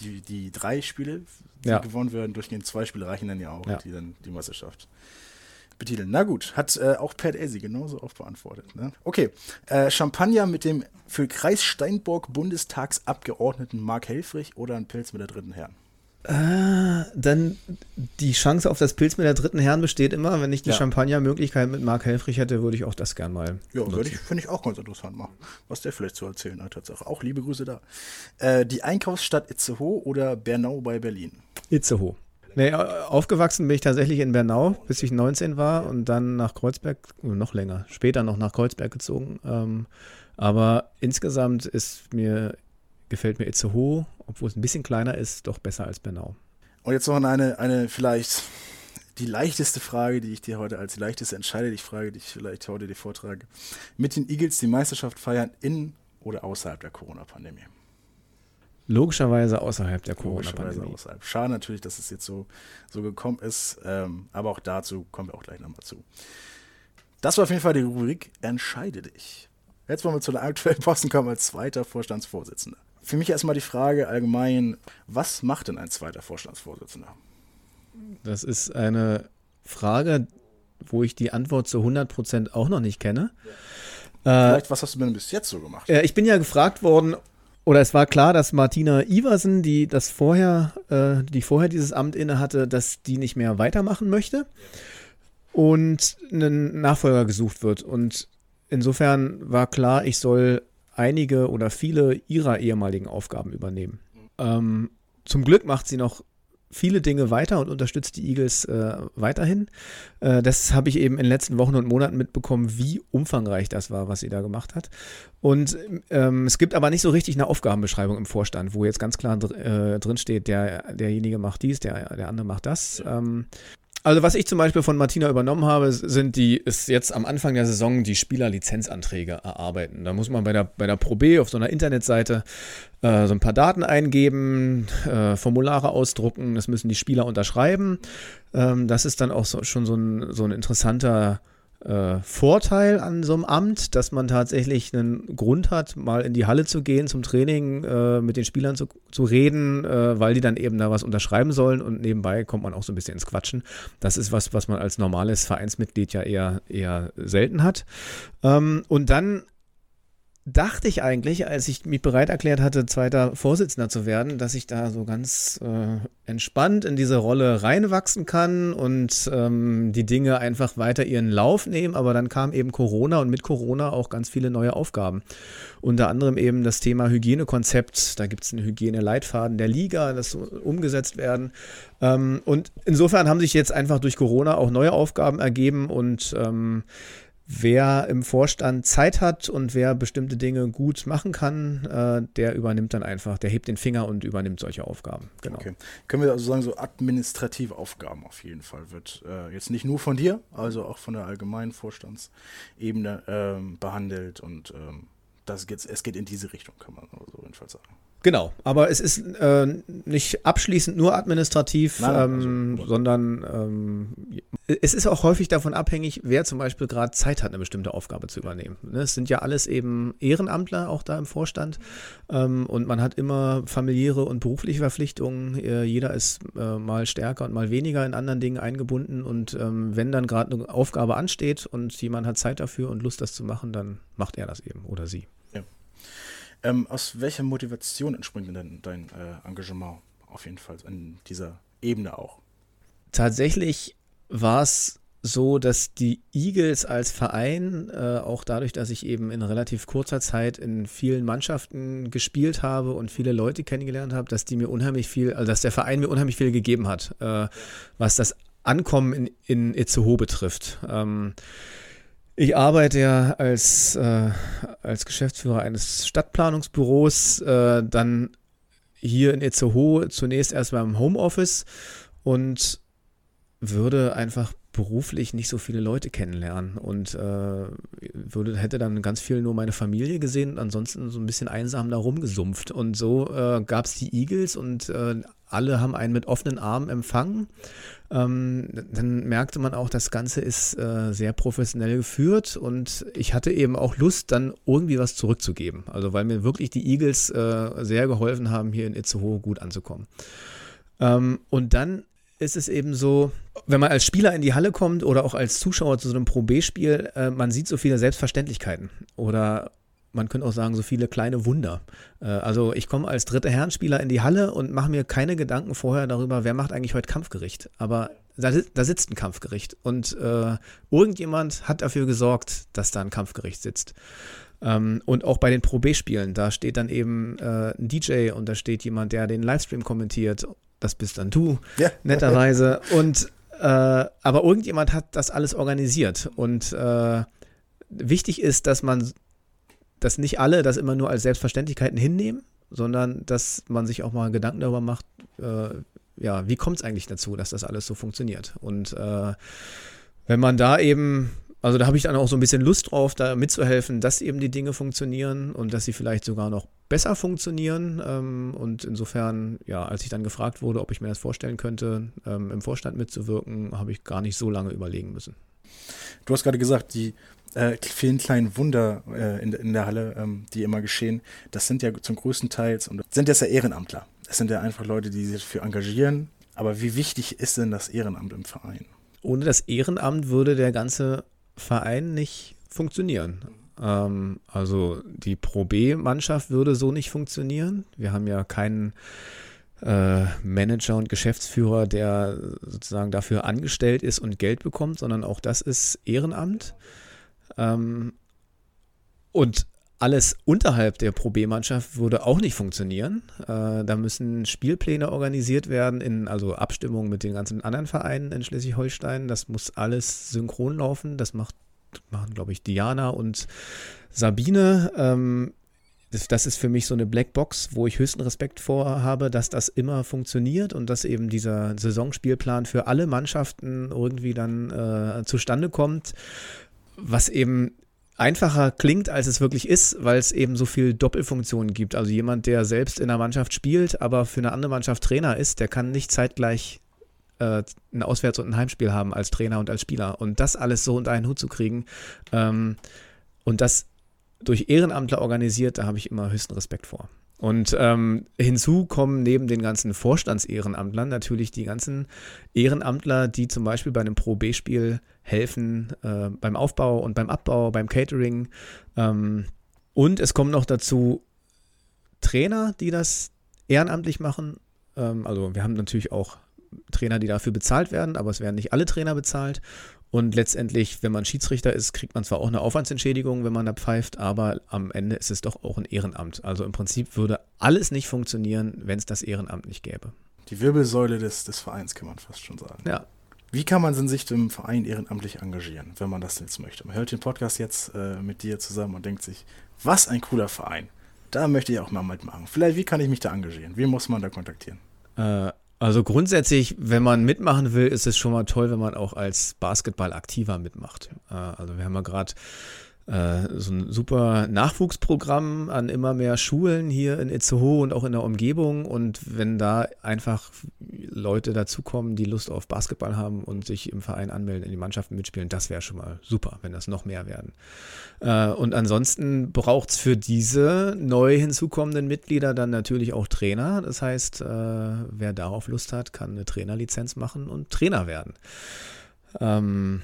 die, die drei Spiele, die Ja. gewonnen werden, durchgehend zwei Spiele reichen dann ja auch, Ja. die dann die Meisterschaft betiteln. Na gut, hat äh, auch Pat Elsie genauso oft beantwortet. Ne? Okay, äh, Champagner mit dem für Kreis Steinburg Bundestagsabgeordneten Mark Helfrich oder ein Pilz mit der dritten Herren? Äh, dann die Chance auf das Pilz mit der dritten Herren besteht immer. Wenn ich die Ja. Champagner-Möglichkeit mit Marc Helfrich hätte, würde ich auch das gern mal. Ja, nutzen. würde ich, finde ich auch ganz interessant machen, was der vielleicht zu erzählen hat. Tatsache. Auch liebe Grüße da. Äh, die Einkaufsstadt Itzehoe oder Bernau bei Berlin? Itzehoe. Nee, au- aufgewachsen bin ich tatsächlich in Bernau, bis ich 19 war und dann nach Kreuzberg, oh, noch länger, später noch nach Kreuzberg gezogen. Ähm, aber insgesamt ist mir, gefällt mir Itzehoe, obwohl es ein bisschen kleiner ist, doch besser als Bernau. Und jetzt noch eine, eine vielleicht die leichteste Frage, die ich dir heute als leichteste entscheide, die Frage, die ich vielleicht heute dir vortrage. Mit den Eagles die Meisterschaft feiern in oder außerhalb der Corona-Pandemie? Logischerweise außerhalb der Corona-Pandemie. Schade natürlich, dass es jetzt so, so gekommen ist, ähm, aber auch dazu kommen wir auch gleich nochmal zu. Das war auf jeden Fall die Rubrik Entscheide dich. Jetzt wollen wir zu der aktuellen Posten kommen als zweiter Vorstandsvorsitzender. Für mich erstmal die Frage allgemein, was macht denn ein zweiter Vorstandsvorsitzender? Das ist eine Frage, wo ich die Antwort zu 100% auch noch nicht kenne. Äh, Vielleicht, was hast du denn bis jetzt so gemacht? Äh, ich bin ja gefragt worden, oder es war klar, dass Martina Iversen, die das vorher, äh, die vorher dieses Amt inne hatte, dass die nicht mehr weitermachen möchte und ein Nachfolger gesucht wird. Und insofern war klar, ich soll einige oder viele ihrer ehemaligen Aufgaben übernehmen. Ähm, zum Glück macht sie noch viele Dinge weiter und unterstützt die Eagles äh, weiterhin. Äh, das habe ich eben in den letzten Wochen und Monaten mitbekommen, wie umfangreich das war, was sie da gemacht hat. Und ähm, es gibt aber nicht so richtig eine Aufgabenbeschreibung im Vorstand, wo jetzt ganz klar dr äh, drin steht, der, derjenige macht dies, der, der andere macht das. Ähm, also was ich zum Beispiel von Martina übernommen habe, sind die, ist jetzt am Anfang der Saison die Spielerlizenzanträge erarbeiten. Da muss man bei der, bei der Pro B auf so einer Internetseite äh, so ein paar Daten eingeben, äh, Formulare ausdrucken, das müssen die Spieler unterschreiben. Ähm, das ist dann auch so, schon so ein, so ein interessanter äh, Vorteil an so einem Amt, dass man tatsächlich einen Grund hat, mal in die Halle zu gehen zum Training, äh, mit den Spielern zu, zu reden, äh, weil die dann eben da was unterschreiben sollen und nebenbei kommt man auch so ein bisschen ins Quatschen. Das ist was, was man als normales Vereinsmitglied ja eher, eher selten hat. Ähm, und dann dachte ich eigentlich, als ich mich bereit erklärt hatte, zweiter Vorsitzender zu werden, dass ich da so ganz äh, entspannt in diese Rolle reinwachsen kann und ähm, die Dinge einfach weiter ihren Lauf nehmen. Aber dann kam eben Corona und mit Corona auch ganz viele neue Aufgaben. Unter anderem eben das Thema Hygienekonzept. Da gibt es einen Hygieneleitfaden der Liga, das umgesetzt werden. Ähm, und insofern haben sich jetzt einfach durch Corona auch neue Aufgaben ergeben und ähm, wer im Vorstand Zeit hat und wer bestimmte Dinge gut machen kann, äh, der übernimmt dann einfach, der hebt den Finger und übernimmt solche Aufgaben. Genau. Okay. Können wir also sagen, so administrative Aufgaben auf jeden Fall wird äh, jetzt nicht nur von dir, also auch von der allgemeinen Vorstandsebene ähm, behandelt und ähm, das geht, es geht in diese Richtung, kann man so jedenfalls sagen. Genau, aber es ist äh, nicht abschließend nur administrativ, Nein, ähm, also, sondern ähm, es ist auch häufig davon abhängig, wer zum Beispiel gerade Zeit hat, eine bestimmte Aufgabe zu übernehmen. Ne, es sind ja alles eben Ehrenamtler auch da im Vorstand ähm, und man hat immer familiäre und berufliche Verpflichtungen. Äh, jeder ist äh, mal stärker und mal weniger in anderen Dingen eingebunden und ähm, wenn dann gerade eine Aufgabe ansteht und jemand hat Zeit dafür und Lust, das zu machen, dann macht er das eben oder sie. Ähm, aus welcher Motivation entspringt denn dein äh, Engagement auf jeden Fall an dieser Ebene auch? Tatsächlich war es so, dass die Eagles als Verein, äh, auch dadurch, dass ich eben in relativ kurzer Zeit in vielen Mannschaften gespielt habe und viele Leute kennengelernt habe, dass die mir unheimlich viel, also dass der Verein mir unheimlich viel gegeben hat, äh, was das Ankommen in, in Itzehoe betrifft. Ähm, ich arbeite ja als, äh, als Geschäftsführer eines Stadtplanungsbüros, äh, dann hier in Itzehoe zunächst erstmal im Homeoffice und würde einfach beruflich nicht so viele Leute kennenlernen und äh, würde, hätte dann ganz viel nur meine Familie gesehen und ansonsten so ein bisschen einsam da rumgesumpft. Und so äh, gab es die Eagles und äh, alle haben einen mit offenen Armen empfangen. Ähm, dann merkte man auch, das Ganze ist äh, sehr professionell geführt und ich hatte eben auch Lust, dann irgendwie was zurückzugeben. Also weil mir wirklich die Eagles äh, sehr geholfen haben, hier in Itzehoe gut anzukommen. Ähm, und dann ist es eben so, wenn man als Spieler in die Halle kommt oder auch als Zuschauer zu so einem Pro B-Spiel, äh, man sieht so viele Selbstverständlichkeiten oder man könnte auch sagen, so viele kleine Wunder. Äh, also ich komme als dritter Herrenspieler in die Halle und mache mir keine Gedanken vorher darüber, wer macht eigentlich heute Kampfgericht. Aber da, da sitzt ein Kampfgericht und äh, irgendjemand hat dafür gesorgt, dass da ein Kampfgericht sitzt. Ähm, und auch bei den Pro B-Spielen, da steht dann eben äh, ein DJ und da steht jemand, der den Livestream kommentiert das bist dann du, ja. netterweise. Und äh, aber irgendjemand hat das alles organisiert. Und äh, wichtig ist, dass man, dass nicht alle das immer nur als Selbstverständlichkeiten hinnehmen, sondern dass man sich auch mal Gedanken darüber macht, äh, ja, wie kommt es eigentlich dazu, dass das alles so funktioniert? Und äh, wenn man da eben also da habe ich dann auch so ein bisschen Lust drauf, da mitzuhelfen, dass eben die Dinge funktionieren und dass sie vielleicht sogar noch besser funktionieren. Ähm, und insofern, ja, als ich dann gefragt wurde, ob ich mir das vorstellen könnte, ähm, im Vorstand mitzuwirken, habe ich gar nicht so lange überlegen müssen. Du hast gerade gesagt, die äh, vielen kleinen Wunder äh, in, in, der Halle, ähm, die immer geschehen, das sind ja zum größten Teil sind das ja Ehrenamtler. Das sind ja einfach Leute, die sich dafür engagieren. Aber wie wichtig ist denn das Ehrenamt im Verein? Ohne das Ehrenamt würde der ganze Verein nicht funktionieren. Ähm, also die Pro B-Mannschaft würde so nicht funktionieren. Wir haben ja keinen äh, Manager und Geschäftsführer, der sozusagen dafür angestellt ist und Geld bekommt, sondern auch das ist Ehrenamt. Ähm, und alles unterhalb der Pro B-Mannschaft würde auch nicht funktionieren. Äh, da müssen Spielpläne organisiert werden, in also Abstimmung mit den ganzen anderen Vereinen in Schleswig-Holstein. Das muss alles synchron laufen. Das macht, machen, glaube ich, Diana und Sabine. Ähm, das, das, ist für mich so eine Blackbox, wo ich höchsten Respekt vor habe, dass das immer funktioniert und dass eben dieser Saisonspielplan für alle Mannschaften irgendwie dann äh, zustande kommt. Was eben einfacher klingt, als es wirklich ist, weil es eben so viel Doppelfunktionen gibt. Also jemand, der selbst in der Mannschaft spielt, aber für eine andere Mannschaft Trainer ist, der kann nicht zeitgleich äh, ein Auswärts- und ein Heimspiel haben als Trainer und als Spieler. Und das alles so unter einen Hut zu kriegen ähm, und das durch Ehrenamtler organisiert, da habe ich immer höchsten Respekt vor. Und ähm, hinzu kommen neben den ganzen Vorstandsehrenamtlern natürlich die ganzen Ehrenamtler, die zum Beispiel bei einem Pro B-Spiel helfen äh, beim Aufbau und beim Abbau, beim Catering. Ähm, Und es kommen noch dazu Trainer, die das ehrenamtlich machen. Ähm, also wir haben natürlich auch Trainer, die dafür bezahlt werden, aber es werden nicht alle Trainer bezahlt. Und letztendlich, wenn man Schiedsrichter ist, kriegt man zwar auch eine Aufwandsentschädigung, wenn man da pfeift, aber am Ende ist es doch auch ein Ehrenamt. Also im Prinzip würde alles nicht funktionieren, wenn es das Ehrenamt nicht gäbe. Die Wirbelsäule des, des Vereins, kann man fast schon sagen. Ja. Wie kann man sich im Verein ehrenamtlich engagieren, wenn man das jetzt möchte? Man hört den Podcast jetzt äh, mit dir zusammen und denkt sich, was ein cooler Verein. Da möchte ich auch mal mitmachen. Vielleicht, wie kann ich mich da engagieren? Wen muss man da kontaktieren? Äh, also grundsätzlich, wenn man mitmachen will, ist es schon mal toll, wenn man auch als Basketball aktiver mitmacht. Äh, also wir haben ja gerade so ein super Nachwuchsprogramm an immer mehr Schulen hier in Itzehoe und auch in der Umgebung. Und wenn da einfach Leute dazukommen, die Lust auf Basketball haben und sich im Verein anmelden, in die Mannschaften mitspielen, das wäre schon mal super, wenn das noch mehr werden. Äh, und ansonsten braucht es für diese neu hinzukommenden Mitglieder dann natürlich auch Trainer. Das heißt, äh, wer darauf Lust hat, kann eine Trainerlizenz machen und Trainer werden. Ähm,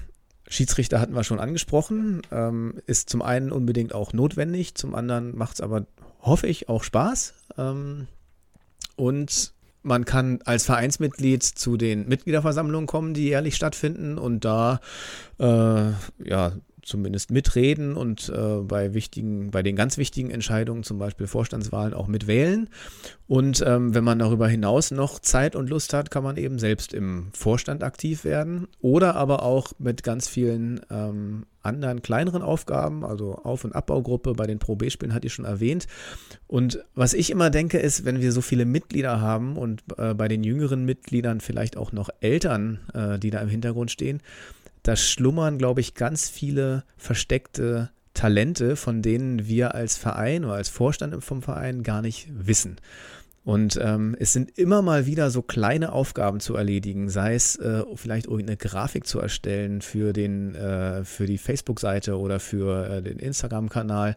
Schiedsrichter hatten wir schon angesprochen, ähm, ist zum einen unbedingt auch notwendig, zum anderen macht es aber, hoffe ich, auch Spaß. Ähm, und man kann als Vereinsmitglied zu den Mitgliederversammlungen kommen, die jährlich stattfinden und da äh, ja, zumindest mitreden und äh, bei wichtigen, bei den ganz wichtigen Entscheidungen, zum Beispiel Vorstandswahlen, auch mitwählen. Und ähm, wenn man darüber hinaus noch Zeit und Lust hat, kann man eben selbst im Vorstand aktiv werden oder aber auch mit ganz vielen ähm, anderen kleineren Aufgaben, also Auf- und Abbaugruppe bei den Pro B-Spielen hatte ich schon erwähnt. Und was ich immer denke, ist, wenn wir so viele Mitglieder haben und äh, bei den jüngeren Mitgliedern vielleicht auch noch Eltern, äh, die da im Hintergrund stehen, da schlummern, glaube ich, ganz viele versteckte Talente, von denen wir als Verein oder als Vorstand vom Verein gar nicht wissen. Und ähm, es sind immer mal wieder so kleine Aufgaben zu erledigen, sei es äh, vielleicht irgendeine Grafik zu erstellen für, den, äh, für die Facebook-Seite oder für äh, den Instagram-Kanal,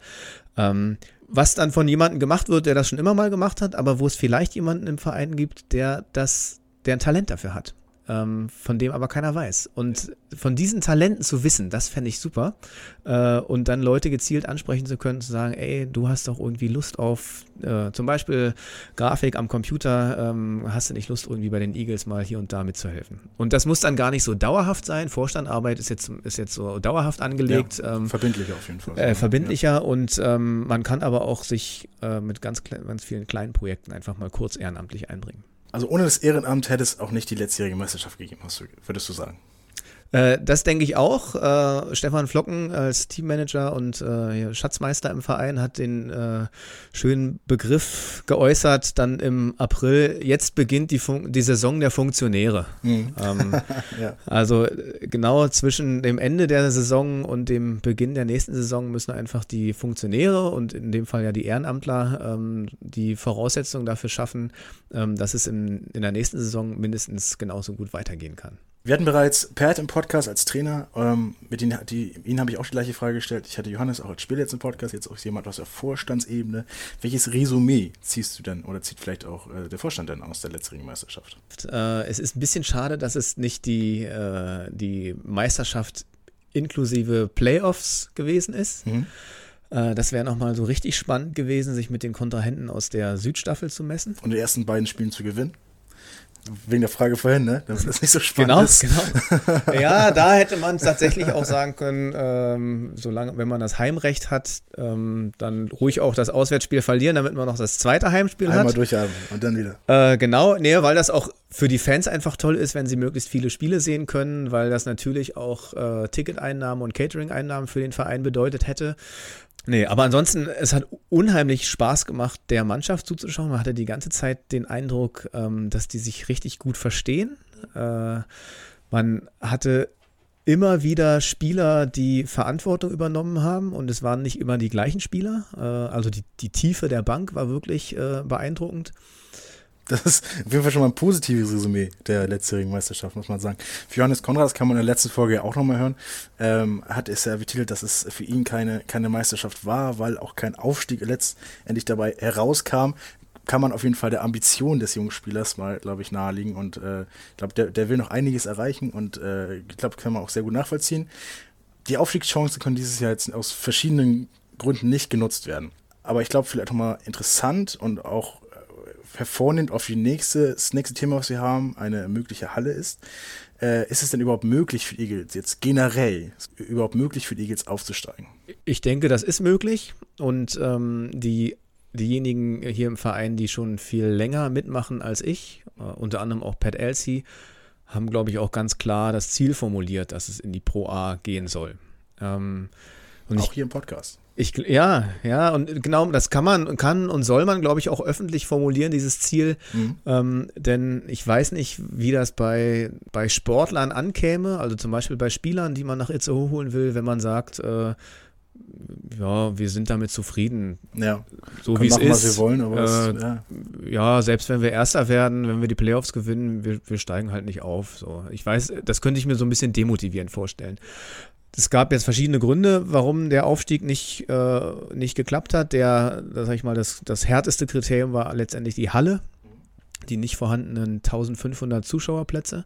ähm, was dann von jemandem gemacht wird, der das schon immer mal gemacht hat, aber wo es vielleicht jemanden im Verein gibt, der das, der ein Talent dafür hat ähm, von dem aber keiner weiß. Und von diesen Talenten zu wissen, das fände ich super. Äh, und dann Leute gezielt ansprechen zu können, zu sagen, ey, du hast doch irgendwie Lust auf äh, zum Beispiel Grafik am Computer, ähm, hast du nicht Lust, irgendwie bei den Eagles mal hier und da mitzuhelfen. Und das muss dann gar nicht so dauerhaft sein. Vorstandarbeit ist jetzt, ist jetzt so dauerhaft angelegt. Ja, ähm, verbindlicher auf jeden Fall. Äh, verbindlicher ja. und ähm, man kann aber auch sich äh, mit ganz, ganz vielen kleinen Projekten einfach mal kurz ehrenamtlich einbringen. Also ohne das Ehrenamt hätte es auch nicht die letztjährige Meisterschaft gegeben, würdest du sagen? Äh, das denke ich auch. Äh, Stefan Flocken als Teammanager und äh, Schatzmeister im Verein hat den äh, schönen Begriff geäußert, dann im April, jetzt beginnt die, Fun die Saison der Funktionäre. Mhm. Ähm, ja. Also äh, genau zwischen dem Ende der Saison und dem Beginn der nächsten Saison müssen einfach die Funktionäre und in dem Fall ja die Ehrenamtler ähm, die Voraussetzungen dafür schaffen, ähm, dass es in, in der nächsten Saison mindestens genauso gut weitergehen kann. Wir hatten bereits Pat im Podcast als Trainer. Ähm, mit ihnen, die, ihnen habe ich auch die gleiche Frage gestellt. Ich hatte Johannes auch als Spieler jetzt im Podcast, jetzt auch jemand aus der Vorstandsebene. Welches Resümee ziehst du denn oder zieht vielleicht auch äh, der Vorstand denn aus der letzten Meisterschaft? Äh, es ist ein bisschen schade, dass es nicht die, äh, die Meisterschaft inklusive Playoffs gewesen ist. Mhm. Äh, das wäre nochmal so richtig spannend gewesen, sich mit den Kontrahenten aus der Südstaffel zu messen. Und die ersten beiden Spielen zu gewinnen? Wegen der Frage vorhin, ne? Dass das nicht so spannend genau, ist. Genau. Ja, da hätte man tatsächlich auch sagen können, ähm, solange, wenn man das Heimrecht hat, ähm, dann ruhig auch das Auswärtsspiel verlieren, damit man noch das zweite Heimspiel Einmal hat. Einmal durchatmen und dann wieder. Äh, genau, nee, weil das auch für die Fans einfach toll ist, wenn sie möglichst viele Spiele sehen können, weil das natürlich auch äh, Ticketeinnahmen und Catering-Einnahmen für den Verein bedeutet hätte. Nee, aber ansonsten, es hat unheimlich Spaß gemacht, der Mannschaft zuzuschauen. Man hatte die ganze Zeit den Eindruck, ähm, dass die sich richtig gut verstehen. Äh, man hatte immer wieder Spieler, die Verantwortung übernommen haben und es waren nicht immer die gleichen Spieler. Äh, also die, die Tiefe der Bank war wirklich äh, beeindruckend. Das ist auf jeden Fall schon mal ein positives Resümee der letztjährigen Meisterschaft, muss man sagen. Für Johannes Konrad, das kann man in der letzten Folge auch nochmal hören, ähm, hat es ja betitelt, dass es für ihn keine, keine Meisterschaft war, weil auch kein Aufstieg letztendlich dabei herauskam. Kann man auf jeden Fall der Ambition des jungen Spielers mal, glaube ich, naheliegen und äh, ich glaube, der, der will noch einiges erreichen und äh, ich glaube, kann man auch sehr gut nachvollziehen. Die Aufstiegschancen können dieses Jahr jetzt aus verschiedenen Gründen nicht genutzt werden. Aber ich glaube, vielleicht nochmal interessant und auch hervornehmend auf die nächste, das nächste Thema, was wir haben, eine mögliche Halle ist. Äh, ist es denn überhaupt möglich für die Eagles jetzt generell, überhaupt möglich für die Eagles aufzusteigen? Ich denke, das ist möglich und ähm, die diejenigen hier im Verein, die schon viel länger mitmachen als ich, äh, unter anderem auch Pat Elsie, haben, glaube ich, auch ganz klar das Ziel formuliert, dass es in die Pro A gehen soll. Ähm, und auch ich, hier im Podcast. Ich, ja, ja, und genau, das kann man, kann und soll man, glaube ich, auch öffentlich formulieren, dieses Ziel. Mhm. Ähm, denn ich weiß nicht, wie das bei, bei Sportlern ankäme, also zum Beispiel bei Spielern, die man nach Itzehoe holen will, wenn man sagt, äh, ja, wir sind damit zufrieden. Ja. So wie es ist. Was wir wollen, aber äh, es, ja. ja. selbst wenn wir Erster werden, wenn wir die Playoffs gewinnen, wir, wir steigen halt nicht auf. So. Ich weiß, das könnte ich mir so ein bisschen demotivierend vorstellen. Es gab jetzt verschiedene Gründe, warum der Aufstieg nicht, äh, nicht geklappt hat. Der, sag ich mal, das, das härteste Kriterium war letztendlich die Halle, die nicht vorhandenen 1500 Zuschauerplätze.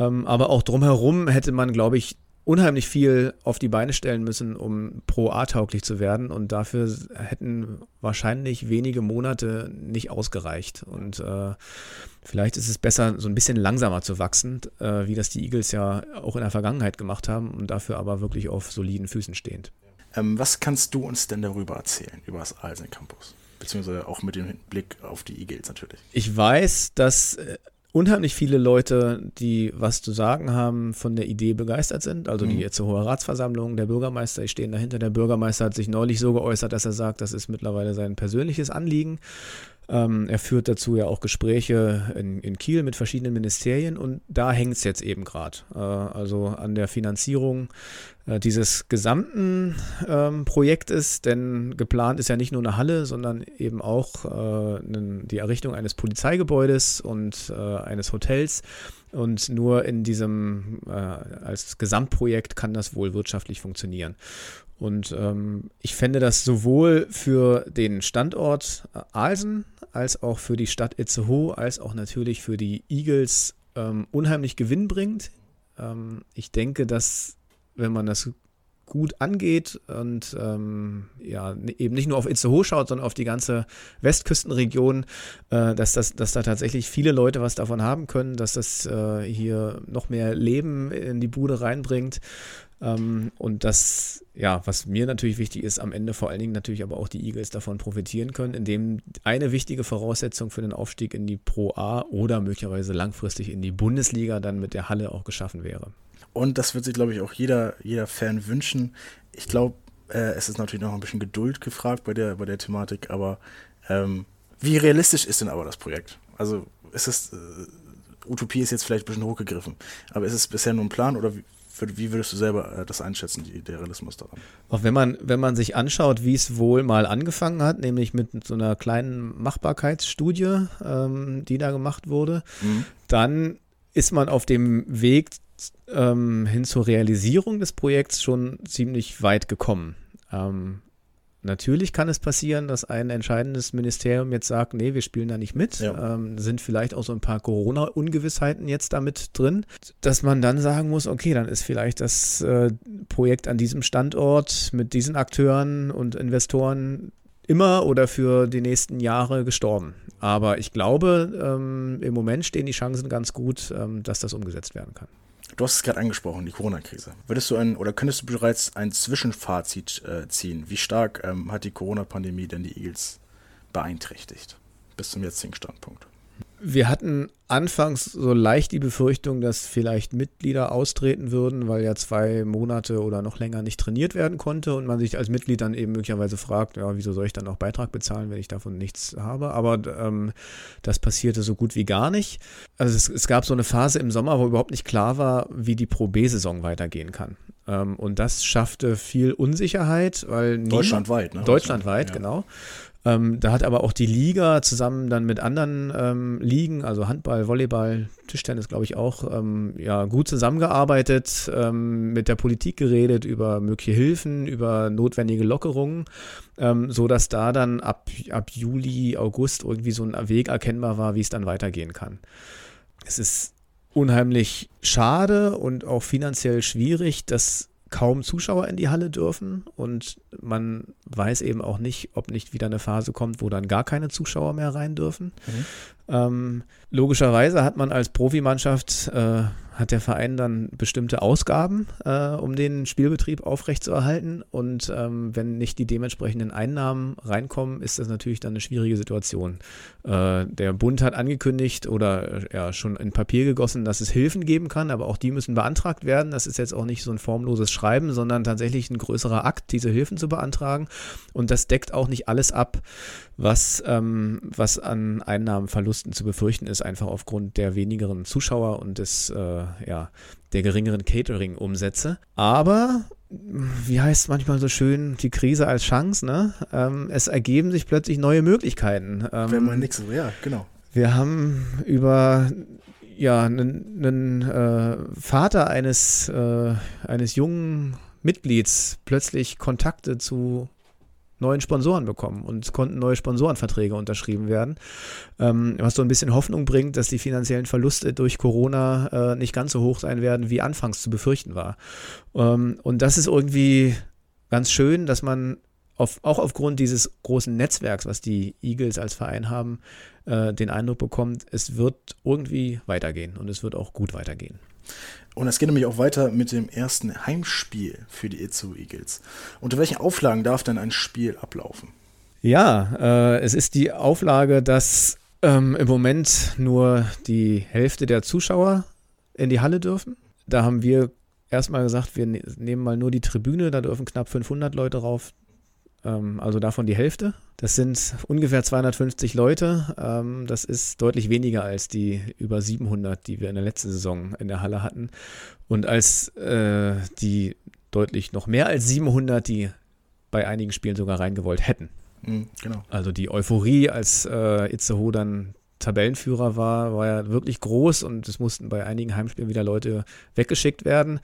Ähm, aber auch drumherum hätte man, glaube ich, unheimlich viel auf die Beine stellen müssen, um Pro A tauglich zu werden. Und dafür hätten wahrscheinlich wenige Monate nicht ausgereicht. Und äh, vielleicht ist es besser, so ein bisschen langsamer zu wachsen, äh, wie das die Eagles ja auch in der Vergangenheit gemacht haben und dafür aber wirklich auf soliden Füßen stehend. Ähm, was kannst du uns denn darüber erzählen, über das Alsen Campus? Beziehungsweise auch mit dem Blick auf die Eagles natürlich. Ich weiß, dass äh, unheimlich viele Leute, die was zu sagen haben, von der Idee begeistert sind. Also die jetzt mhm. hohe Ratsversammlung, der Bürgermeister, ich stehe dahinter. Der Bürgermeister hat sich neulich so geäußert, dass er sagt, das ist mittlerweile sein persönliches Anliegen. Ähm, er führt dazu ja auch Gespräche in, in Kiel mit verschiedenen Ministerien und da hängt es jetzt eben gerade. Äh, also an der Finanzierung dieses gesamten ähm, Projektes, denn geplant ist ja nicht nur eine Halle, sondern eben auch äh, die Errichtung eines Polizeigebäudes und äh, eines Hotels. Und nur in diesem, äh, als Gesamtprojekt kann das wohl wirtschaftlich funktionieren. Und ähm, ich fände das sowohl für den Standort äh, Alsen als auch für die Stadt Itzehoe, als auch natürlich für die Eagles ähm, unheimlich gewinnbringend. Ähm, ich denke, dass wenn man das gut angeht und ähm, ja, eben nicht nur auf Itzehoe schaut, sondern auf die ganze Westküstenregion, äh, dass, das, dass da tatsächlich viele Leute was davon haben können, dass das äh, hier noch mehr Leben in die Bude reinbringt. Ähm, und das, ja, was mir natürlich wichtig ist, am Ende vor allen Dingen natürlich aber auch die Eagles davon profitieren können, indem eine wichtige Voraussetzung für den Aufstieg in die Pro A oder möglicherweise langfristig in die Bundesliga dann mit der Halle auch geschaffen wäre. Und das wird sich, glaube ich, auch jeder, jeder Fan wünschen. Ich glaube, äh, es ist natürlich noch ein bisschen Geduld gefragt bei der, bei der Thematik, aber ähm, wie realistisch ist denn aber das Projekt? Also ist es, äh, Utopie ist jetzt vielleicht ein bisschen hochgegriffen, aber ist es bisher nur ein Plan oder wie, wie würdest du selber äh, das einschätzen, die, der Realismus daran? Auch wenn man, wenn man sich anschaut, wie es wohl mal angefangen hat, nämlich mit so einer kleinen Machbarkeitsstudie, ähm, die da gemacht wurde, mhm. dann ist man auf dem Weg ähm, hin zur Realisierung des Projekts schon ziemlich weit gekommen. Ähm, natürlich kann es passieren, dass ein entscheidendes Ministerium jetzt sagt, nee, wir spielen da nicht mit. Ja. Ähm, sind vielleicht auch so ein paar Corona-Ungewissheiten jetzt damit drin, dass man dann sagen muss, okay, dann ist vielleicht das äh, Projekt an diesem Standort mit diesen Akteuren und Investoren immer oder für die nächsten Jahre gestorben. Aber ich glaube, ähm, im Moment stehen die Chancen ganz gut, ähm, dass das umgesetzt werden kann. Du hast es gerade angesprochen, die Corona-Krise. Würdest du ein oder könntest du bereits ein Zwischenfazit äh, ziehen? Wie stark ähm, hat die Corona-Pandemie denn die Eagles beeinträchtigt bis zum jetzigen Standpunkt? Wir hatten anfangs so leicht die Befürchtung, dass vielleicht Mitglieder austreten würden, weil ja zwei Monate oder noch länger nicht trainiert werden konnte und man sich als Mitglied dann eben möglicherweise fragt, ja, wieso soll ich dann auch Beitrag bezahlen, wenn ich davon nichts habe? Aber ähm, das passierte so gut wie gar nicht. Also es, es, gab so eine Phase im Sommer, wo überhaupt nicht klar war, wie die Pro B-Saison weitergehen kann. Ähm, und das schaffte viel Unsicherheit, weil deutschlandweit, ne? Deutschlandweit, ja. genau. Ähm, da hat aber auch die Liga zusammen dann mit anderen ähm, Ligen, also Handball, Volleyball, Tischtennis, glaube ich auch, ähm, ja, gut zusammengearbeitet, ähm, mit der Politik geredet über mögliche Hilfen, über notwendige Lockerungen, ähm, so dass da dann ab, ab Juli, August irgendwie so ein Weg erkennbar war, wie es dann weitergehen kann. Es ist unheimlich schade und auch finanziell schwierig, dass kaum Zuschauer in die Halle dürfen und man weiß eben auch nicht, ob nicht wieder eine Phase kommt, wo dann gar keine Zuschauer mehr rein dürfen. Mhm. Ähm, logischerweise hat man als Profimannschaft äh, hat der Verein dann bestimmte Ausgaben, äh, um den Spielbetrieb aufrechtzuerhalten. Und ähm, wenn nicht die dementsprechenden Einnahmen reinkommen, ist das natürlich dann eine schwierige Situation. Äh, der Bund hat angekündigt oder äh, ja schon in Papier gegossen, dass es Hilfen geben kann, aber auch die müssen beantragt werden. Das ist jetzt auch nicht so ein formloses Schreiben, sondern tatsächlich ein größerer Akt, diese Hilfen zu beantragen. Und das deckt auch nicht alles ab, was, ähm, was an Einnahmenverlusten zu befürchten ist, einfach aufgrund der wenigeren Zuschauer und des äh, ja, der geringeren Catering-Umsätze. Aber wie heißt es manchmal so schön, die Krise als Chance, ne? Ähm, es ergeben sich plötzlich neue Möglichkeiten. Ähm, Wenn man nichts ja, genau. Wir haben über ja, einen äh, Vater eines, äh, eines jungen Mitglieds plötzlich Kontakte zu neuen Sponsoren bekommen und es konnten neue Sponsorenverträge unterschrieben werden, ähm, was so ein bisschen Hoffnung bringt, dass die finanziellen Verluste durch Corona äh, nicht ganz so hoch sein werden, wie anfangs zu befürchten war. Ähm, und das ist irgendwie ganz schön, dass man auf, auch aufgrund dieses großen Netzwerks, was die Eagles als Verein haben, äh, den Eindruck bekommt, es wird irgendwie weitergehen und es wird auch gut weitergehen. Und es geht nämlich auch weiter mit dem ersten Heimspiel für die Itzu Eagles. Unter welchen Auflagen darf denn ein Spiel ablaufen? Ja, äh, es ist die Auflage, dass ähm, im Moment nur die Hälfte der Zuschauer in die Halle dürfen. Da haben wir erstmal gesagt, wir ne-, nehmen mal nur die Tribüne, da dürfen knapp 500 Leute drauf. Ähm, also davon die Hälfte. Das sind ungefähr 250 Leute. Ähm, das ist deutlich weniger als die über 700, die wir in der letzten Saison in der Halle hatten. Und als äh, die deutlich noch mehr als 700, die bei einigen Spielen sogar reingewollt hätten. Mhm, genau. Also die Euphorie, als äh, Itzehoe dann Tabellenführer war, war ja wirklich groß und es mussten bei einigen Heimspielen wieder Leute weggeschickt werden.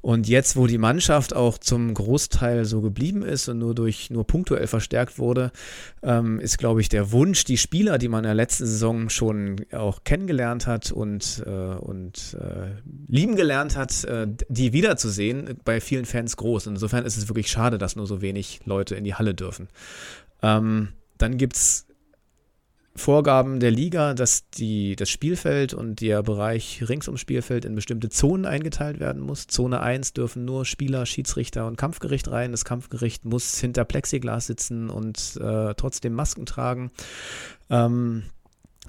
Und jetzt, wo die Mannschaft auch zum Großteil so geblieben ist und nur durch nur punktuell verstärkt wurde, ähm, ist, glaube ich, der Wunsch, die Spieler, die man in der letzten Saison schon auch kennengelernt hat und, äh, und äh, lieben gelernt hat, äh, die wiederzusehen, bei vielen Fans groß. insofern ist es wirklich schade, dass nur so wenig Leute in die Halle dürfen. Ähm, dann gibt es Vorgaben der Liga, dass die, das Spielfeld und der Bereich rings ums Spielfeld in bestimmte Zonen eingeteilt werden muss. Zone 1 dürfen nur Spieler, Schiedsrichter und Kampfgericht rein. Das Kampfgericht muss hinter Plexiglas sitzen und äh, trotzdem Masken tragen. Ähm,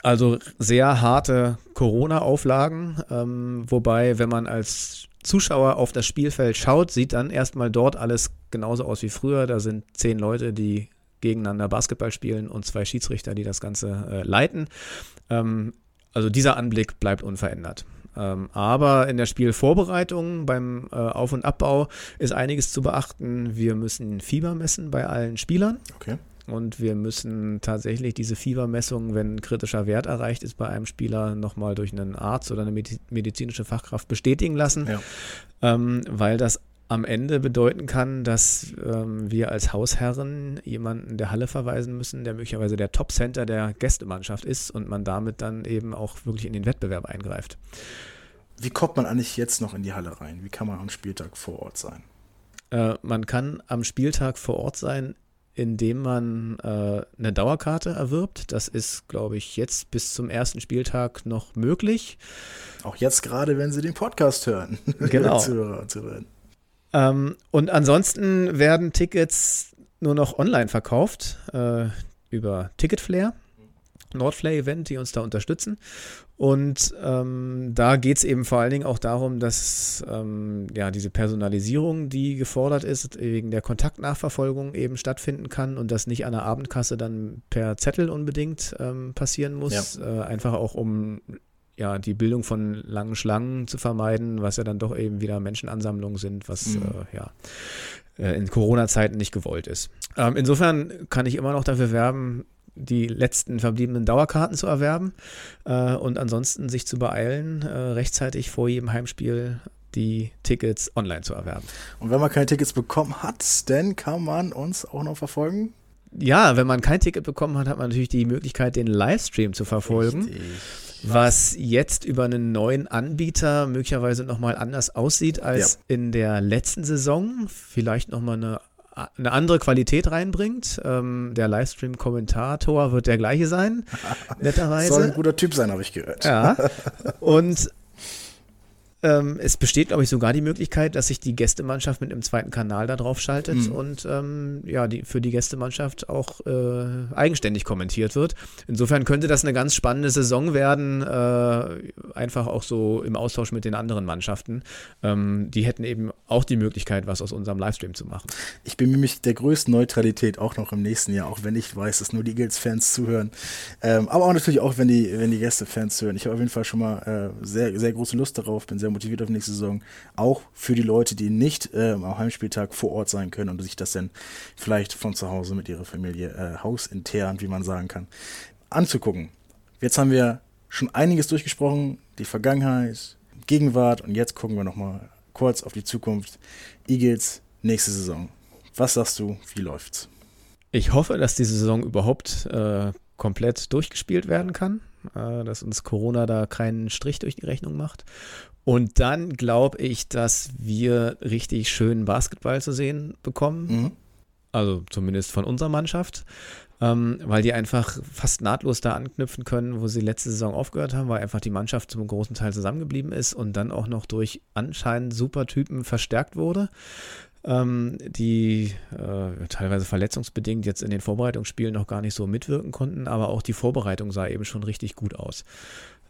also sehr harte Corona-Auflagen, ähm, wobei, wenn man als Zuschauer auf das Spielfeld schaut, sieht dann erstmal dort alles genauso aus wie früher. Da sind zehn Leute, die gegeneinander Basketball spielen und zwei Schiedsrichter, die das Ganze äh, leiten. Ähm, also dieser Anblick bleibt unverändert. Ähm, aber in der Spielvorbereitung beim äh, Auf- und Abbau ist einiges zu beachten. Wir müssen Fieber messen bei allen Spielern. Okay. Und wir müssen tatsächlich diese Fiebermessung, wenn ein kritischer Wert erreicht ist bei einem Spieler, nochmal durch einen Arzt oder eine medizinische Fachkraft bestätigen lassen, ja. ähm, weil das am Ende bedeuten kann, dass ähm, wir als Hausherren jemanden der Halle verweisen müssen, der möglicherweise der Top-Center der Gästemannschaft ist und man damit dann eben auch wirklich in den Wettbewerb eingreift. Wie kommt man eigentlich jetzt noch in die Halle rein? Wie kann man am Spieltag vor Ort sein? Äh, man kann am Spieltag vor Ort sein, indem man äh, eine Dauerkarte erwirbt. Das ist, glaube ich, jetzt bis zum ersten Spieltag noch möglich. Auch jetzt gerade, wenn Sie den Podcast hören. Genau. Zuhörer, Zuhörer. Ähm, und ansonsten werden Tickets nur noch online verkauft äh, über Ticketflair. Nordflair-Event, die uns da unterstützen. Und ähm, da geht es eben vor allen Dingen auch darum, dass ähm, ja diese Personalisierung, die gefordert ist, wegen der Kontaktnachverfolgung eben stattfinden kann und das nicht an der Abendkasse dann per Zettel unbedingt ähm, passieren muss. Ja. Äh, einfach auch um ja, die Bildung von langen Schlangen zu vermeiden, was ja dann doch eben wieder Menschenansammlungen sind, was mhm. äh, ja äh, in Corona-Zeiten nicht gewollt ist. Ähm, insofern kann ich immer noch dafür werben, die letzten verbliebenen Dauerkarten zu erwerben äh, und ansonsten sich zu beeilen, äh, rechtzeitig vor jedem Heimspiel die Tickets online zu erwerben. Und wenn man keine Tickets bekommen hat, dann kann man uns auch noch verfolgen? Ja, wenn man kein Ticket bekommen hat, hat man natürlich die Möglichkeit, den Livestream zu verfolgen. Richtig. Was jetzt über einen neuen Anbieter möglicherweise nochmal anders aussieht als Ja. in der letzten Saison. Vielleicht nochmal eine, eine andere Qualität reinbringt. Ähm, der Livestream-Kommentator wird der gleiche sein, netterweise. Soll ein guter Typ sein, habe ich gehört. Ja. Und ähm, es besteht, glaube ich, sogar die Möglichkeit, dass sich die Gästemannschaft mit einem zweiten Kanal da drauf schaltet Mhm. und ähm, ja, die, für die Gästemannschaft auch äh, eigenständig kommentiert wird. Insofern könnte das eine ganz spannende Saison werden, äh, einfach auch so im Austausch mit den anderen Mannschaften. Ähm, die hätten eben auch die Möglichkeit, was aus unserem Livestream zu machen. Ich bemühe mich der größten Neutralität auch noch im nächsten Jahr, auch wenn ich weiß, dass nur die Eagles-Fans zuhören. Ähm, aber auch natürlich auch, wenn die, wenn die Gäste-Fans hören. Ich habe auf jeden Fall schon mal äh, sehr, sehr große Lust darauf, bin sehr motiviert auf nächste Saison. Auch für die Leute, die nicht ähm, am Heimspieltag vor Ort sein können und sich das dann vielleicht von zu Hause mit ihrer Familie äh, hausintern, wie man sagen kann, anzugucken. Jetzt haben wir schon einiges durchgesprochen, die Vergangenheit, Gegenwart und jetzt gucken wir nochmal kurz auf die Zukunft. Eagles, nächste Saison. Was sagst du, wie läuft's? Ich hoffe, dass diese Saison überhaupt äh, komplett durchgespielt werden kann, äh, dass uns Corona da keinen Strich durch die Rechnung macht. Und dann glaube ich, dass wir richtig schönen Basketball zu sehen bekommen. Mhm. Also zumindest von unserer Mannschaft. Ähm, weil die einfach fast nahtlos da anknüpfen können, wo sie letzte Saison aufgehört haben, weil einfach die Mannschaft zum großen Teil zusammengeblieben ist und dann auch noch durch anscheinend super Typen verstärkt wurde ähm, die äh, teilweise verletzungsbedingt jetzt in den Vorbereitungsspielen noch gar nicht so mitwirken konnten, aber auch die Vorbereitung sah eben schon richtig gut aus.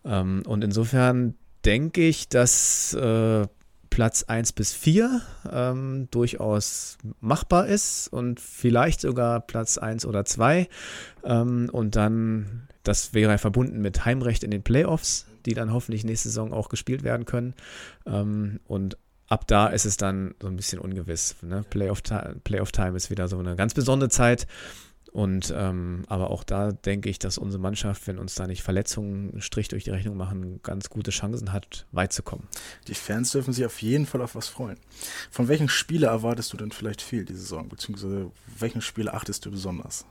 Ähm, und insofern denke ich, dass äh, Platz 1 bis 4 ähm, durchaus machbar ist und vielleicht sogar Platz 1 oder 2. Ähm, und dann, das wäre verbunden mit Heimrecht in den Playoffs, die dann hoffentlich nächste Saison auch gespielt werden können. Ähm, und ab da ist es dann so ein bisschen ungewiss. Ne? Playoff-Time Playoff -Time ist wieder so eine ganz besondere Zeit. Und ähm, aber auch da denke ich, dass unsere Mannschaft, wenn uns da nicht Verletzungen einen Strich durch die Rechnung machen, ganz gute Chancen hat, weit zu kommen. Die Fans dürfen sich auf jeden Fall auf was freuen. Von welchen Spieler erwartest du denn vielleicht viel diese Saison? Beziehungsweise welchen Spieler achtest du besonders?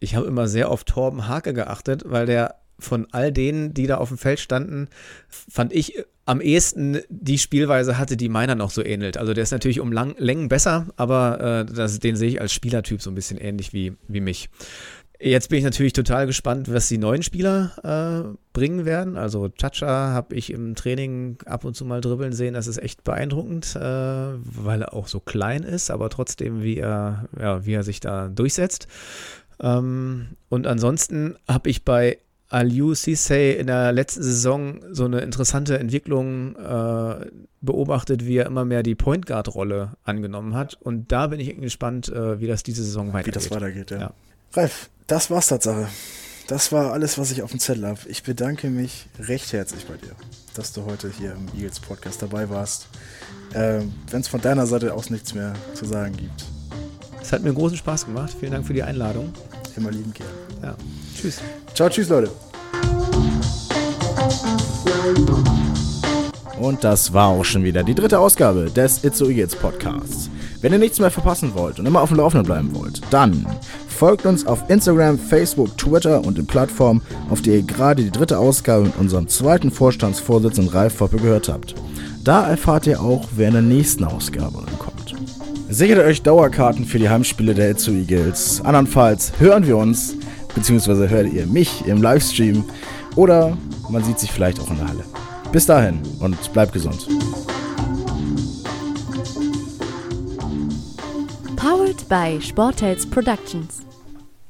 Ich habe immer sehr auf Torben Hake geachtet, weil der von all denen, die da auf dem Feld standen, fand ich am ehesten die Spielweise hatte, die meiner noch so ähnelt. Also der ist natürlich um Lang Längen besser, aber äh, das, den sehe ich als Spielertyp so ein bisschen ähnlich wie, wie mich. Jetzt bin ich natürlich total gespannt, was die neuen Spieler äh, bringen werden. Also Chacha habe ich im Training ab und zu mal dribbeln sehen. Das ist echt beeindruckend, äh, weil er auch so klein ist, aber trotzdem, wie er, ja, wie er sich da durchsetzt. Ähm, und ansonsten habe ich bei Aliou Cisse in der letzten Saison so eine interessante Entwicklung äh, beobachtet, wie er immer mehr die Point Guard Rolle angenommen hat. Und da bin ich gespannt, äh, wie das diese Saison Wie weitergeht. das weitergeht, ja. Ja. Ralf, das war's Tatsache. Das war alles, was ich auf dem Zettel habe. Ich bedanke mich recht herzlich bei dir, dass du heute hier im Eagles Podcast dabei warst. Ähm, Wenn es von deiner Seite aus nichts mehr zu sagen gibt, Es hat mir großen Spaß gemacht. Vielen Dank für die Einladung. immer lieben gern. Ja. Tschüss. Ciao, tschüss, Leute. Und das war auch schon wieder die dritte Ausgabe des It's So Eagles Podcasts. Wenn ihr nichts mehr verpassen wollt und immer auf dem Laufenden bleiben wollt, dann folgt uns auf Instagram, Facebook, Twitter und den Plattformen, auf der ihr gerade die dritte Ausgabe mit unserem zweiten Vorstandsvorsitzenden Ralf Foppe gehört habt. Da erfahrt ihr auch, wer in der nächsten Ausgabe dann kommt. Sichert euch Dauerkarten für die Heimspiele der Itzu Eagles. Andernfalls hören wir uns, beziehungsweise hört ihr mich im Livestream oder man sieht sich vielleicht auch in der Halle. Bis dahin und bleibt gesund. Powered by Sportels Productions.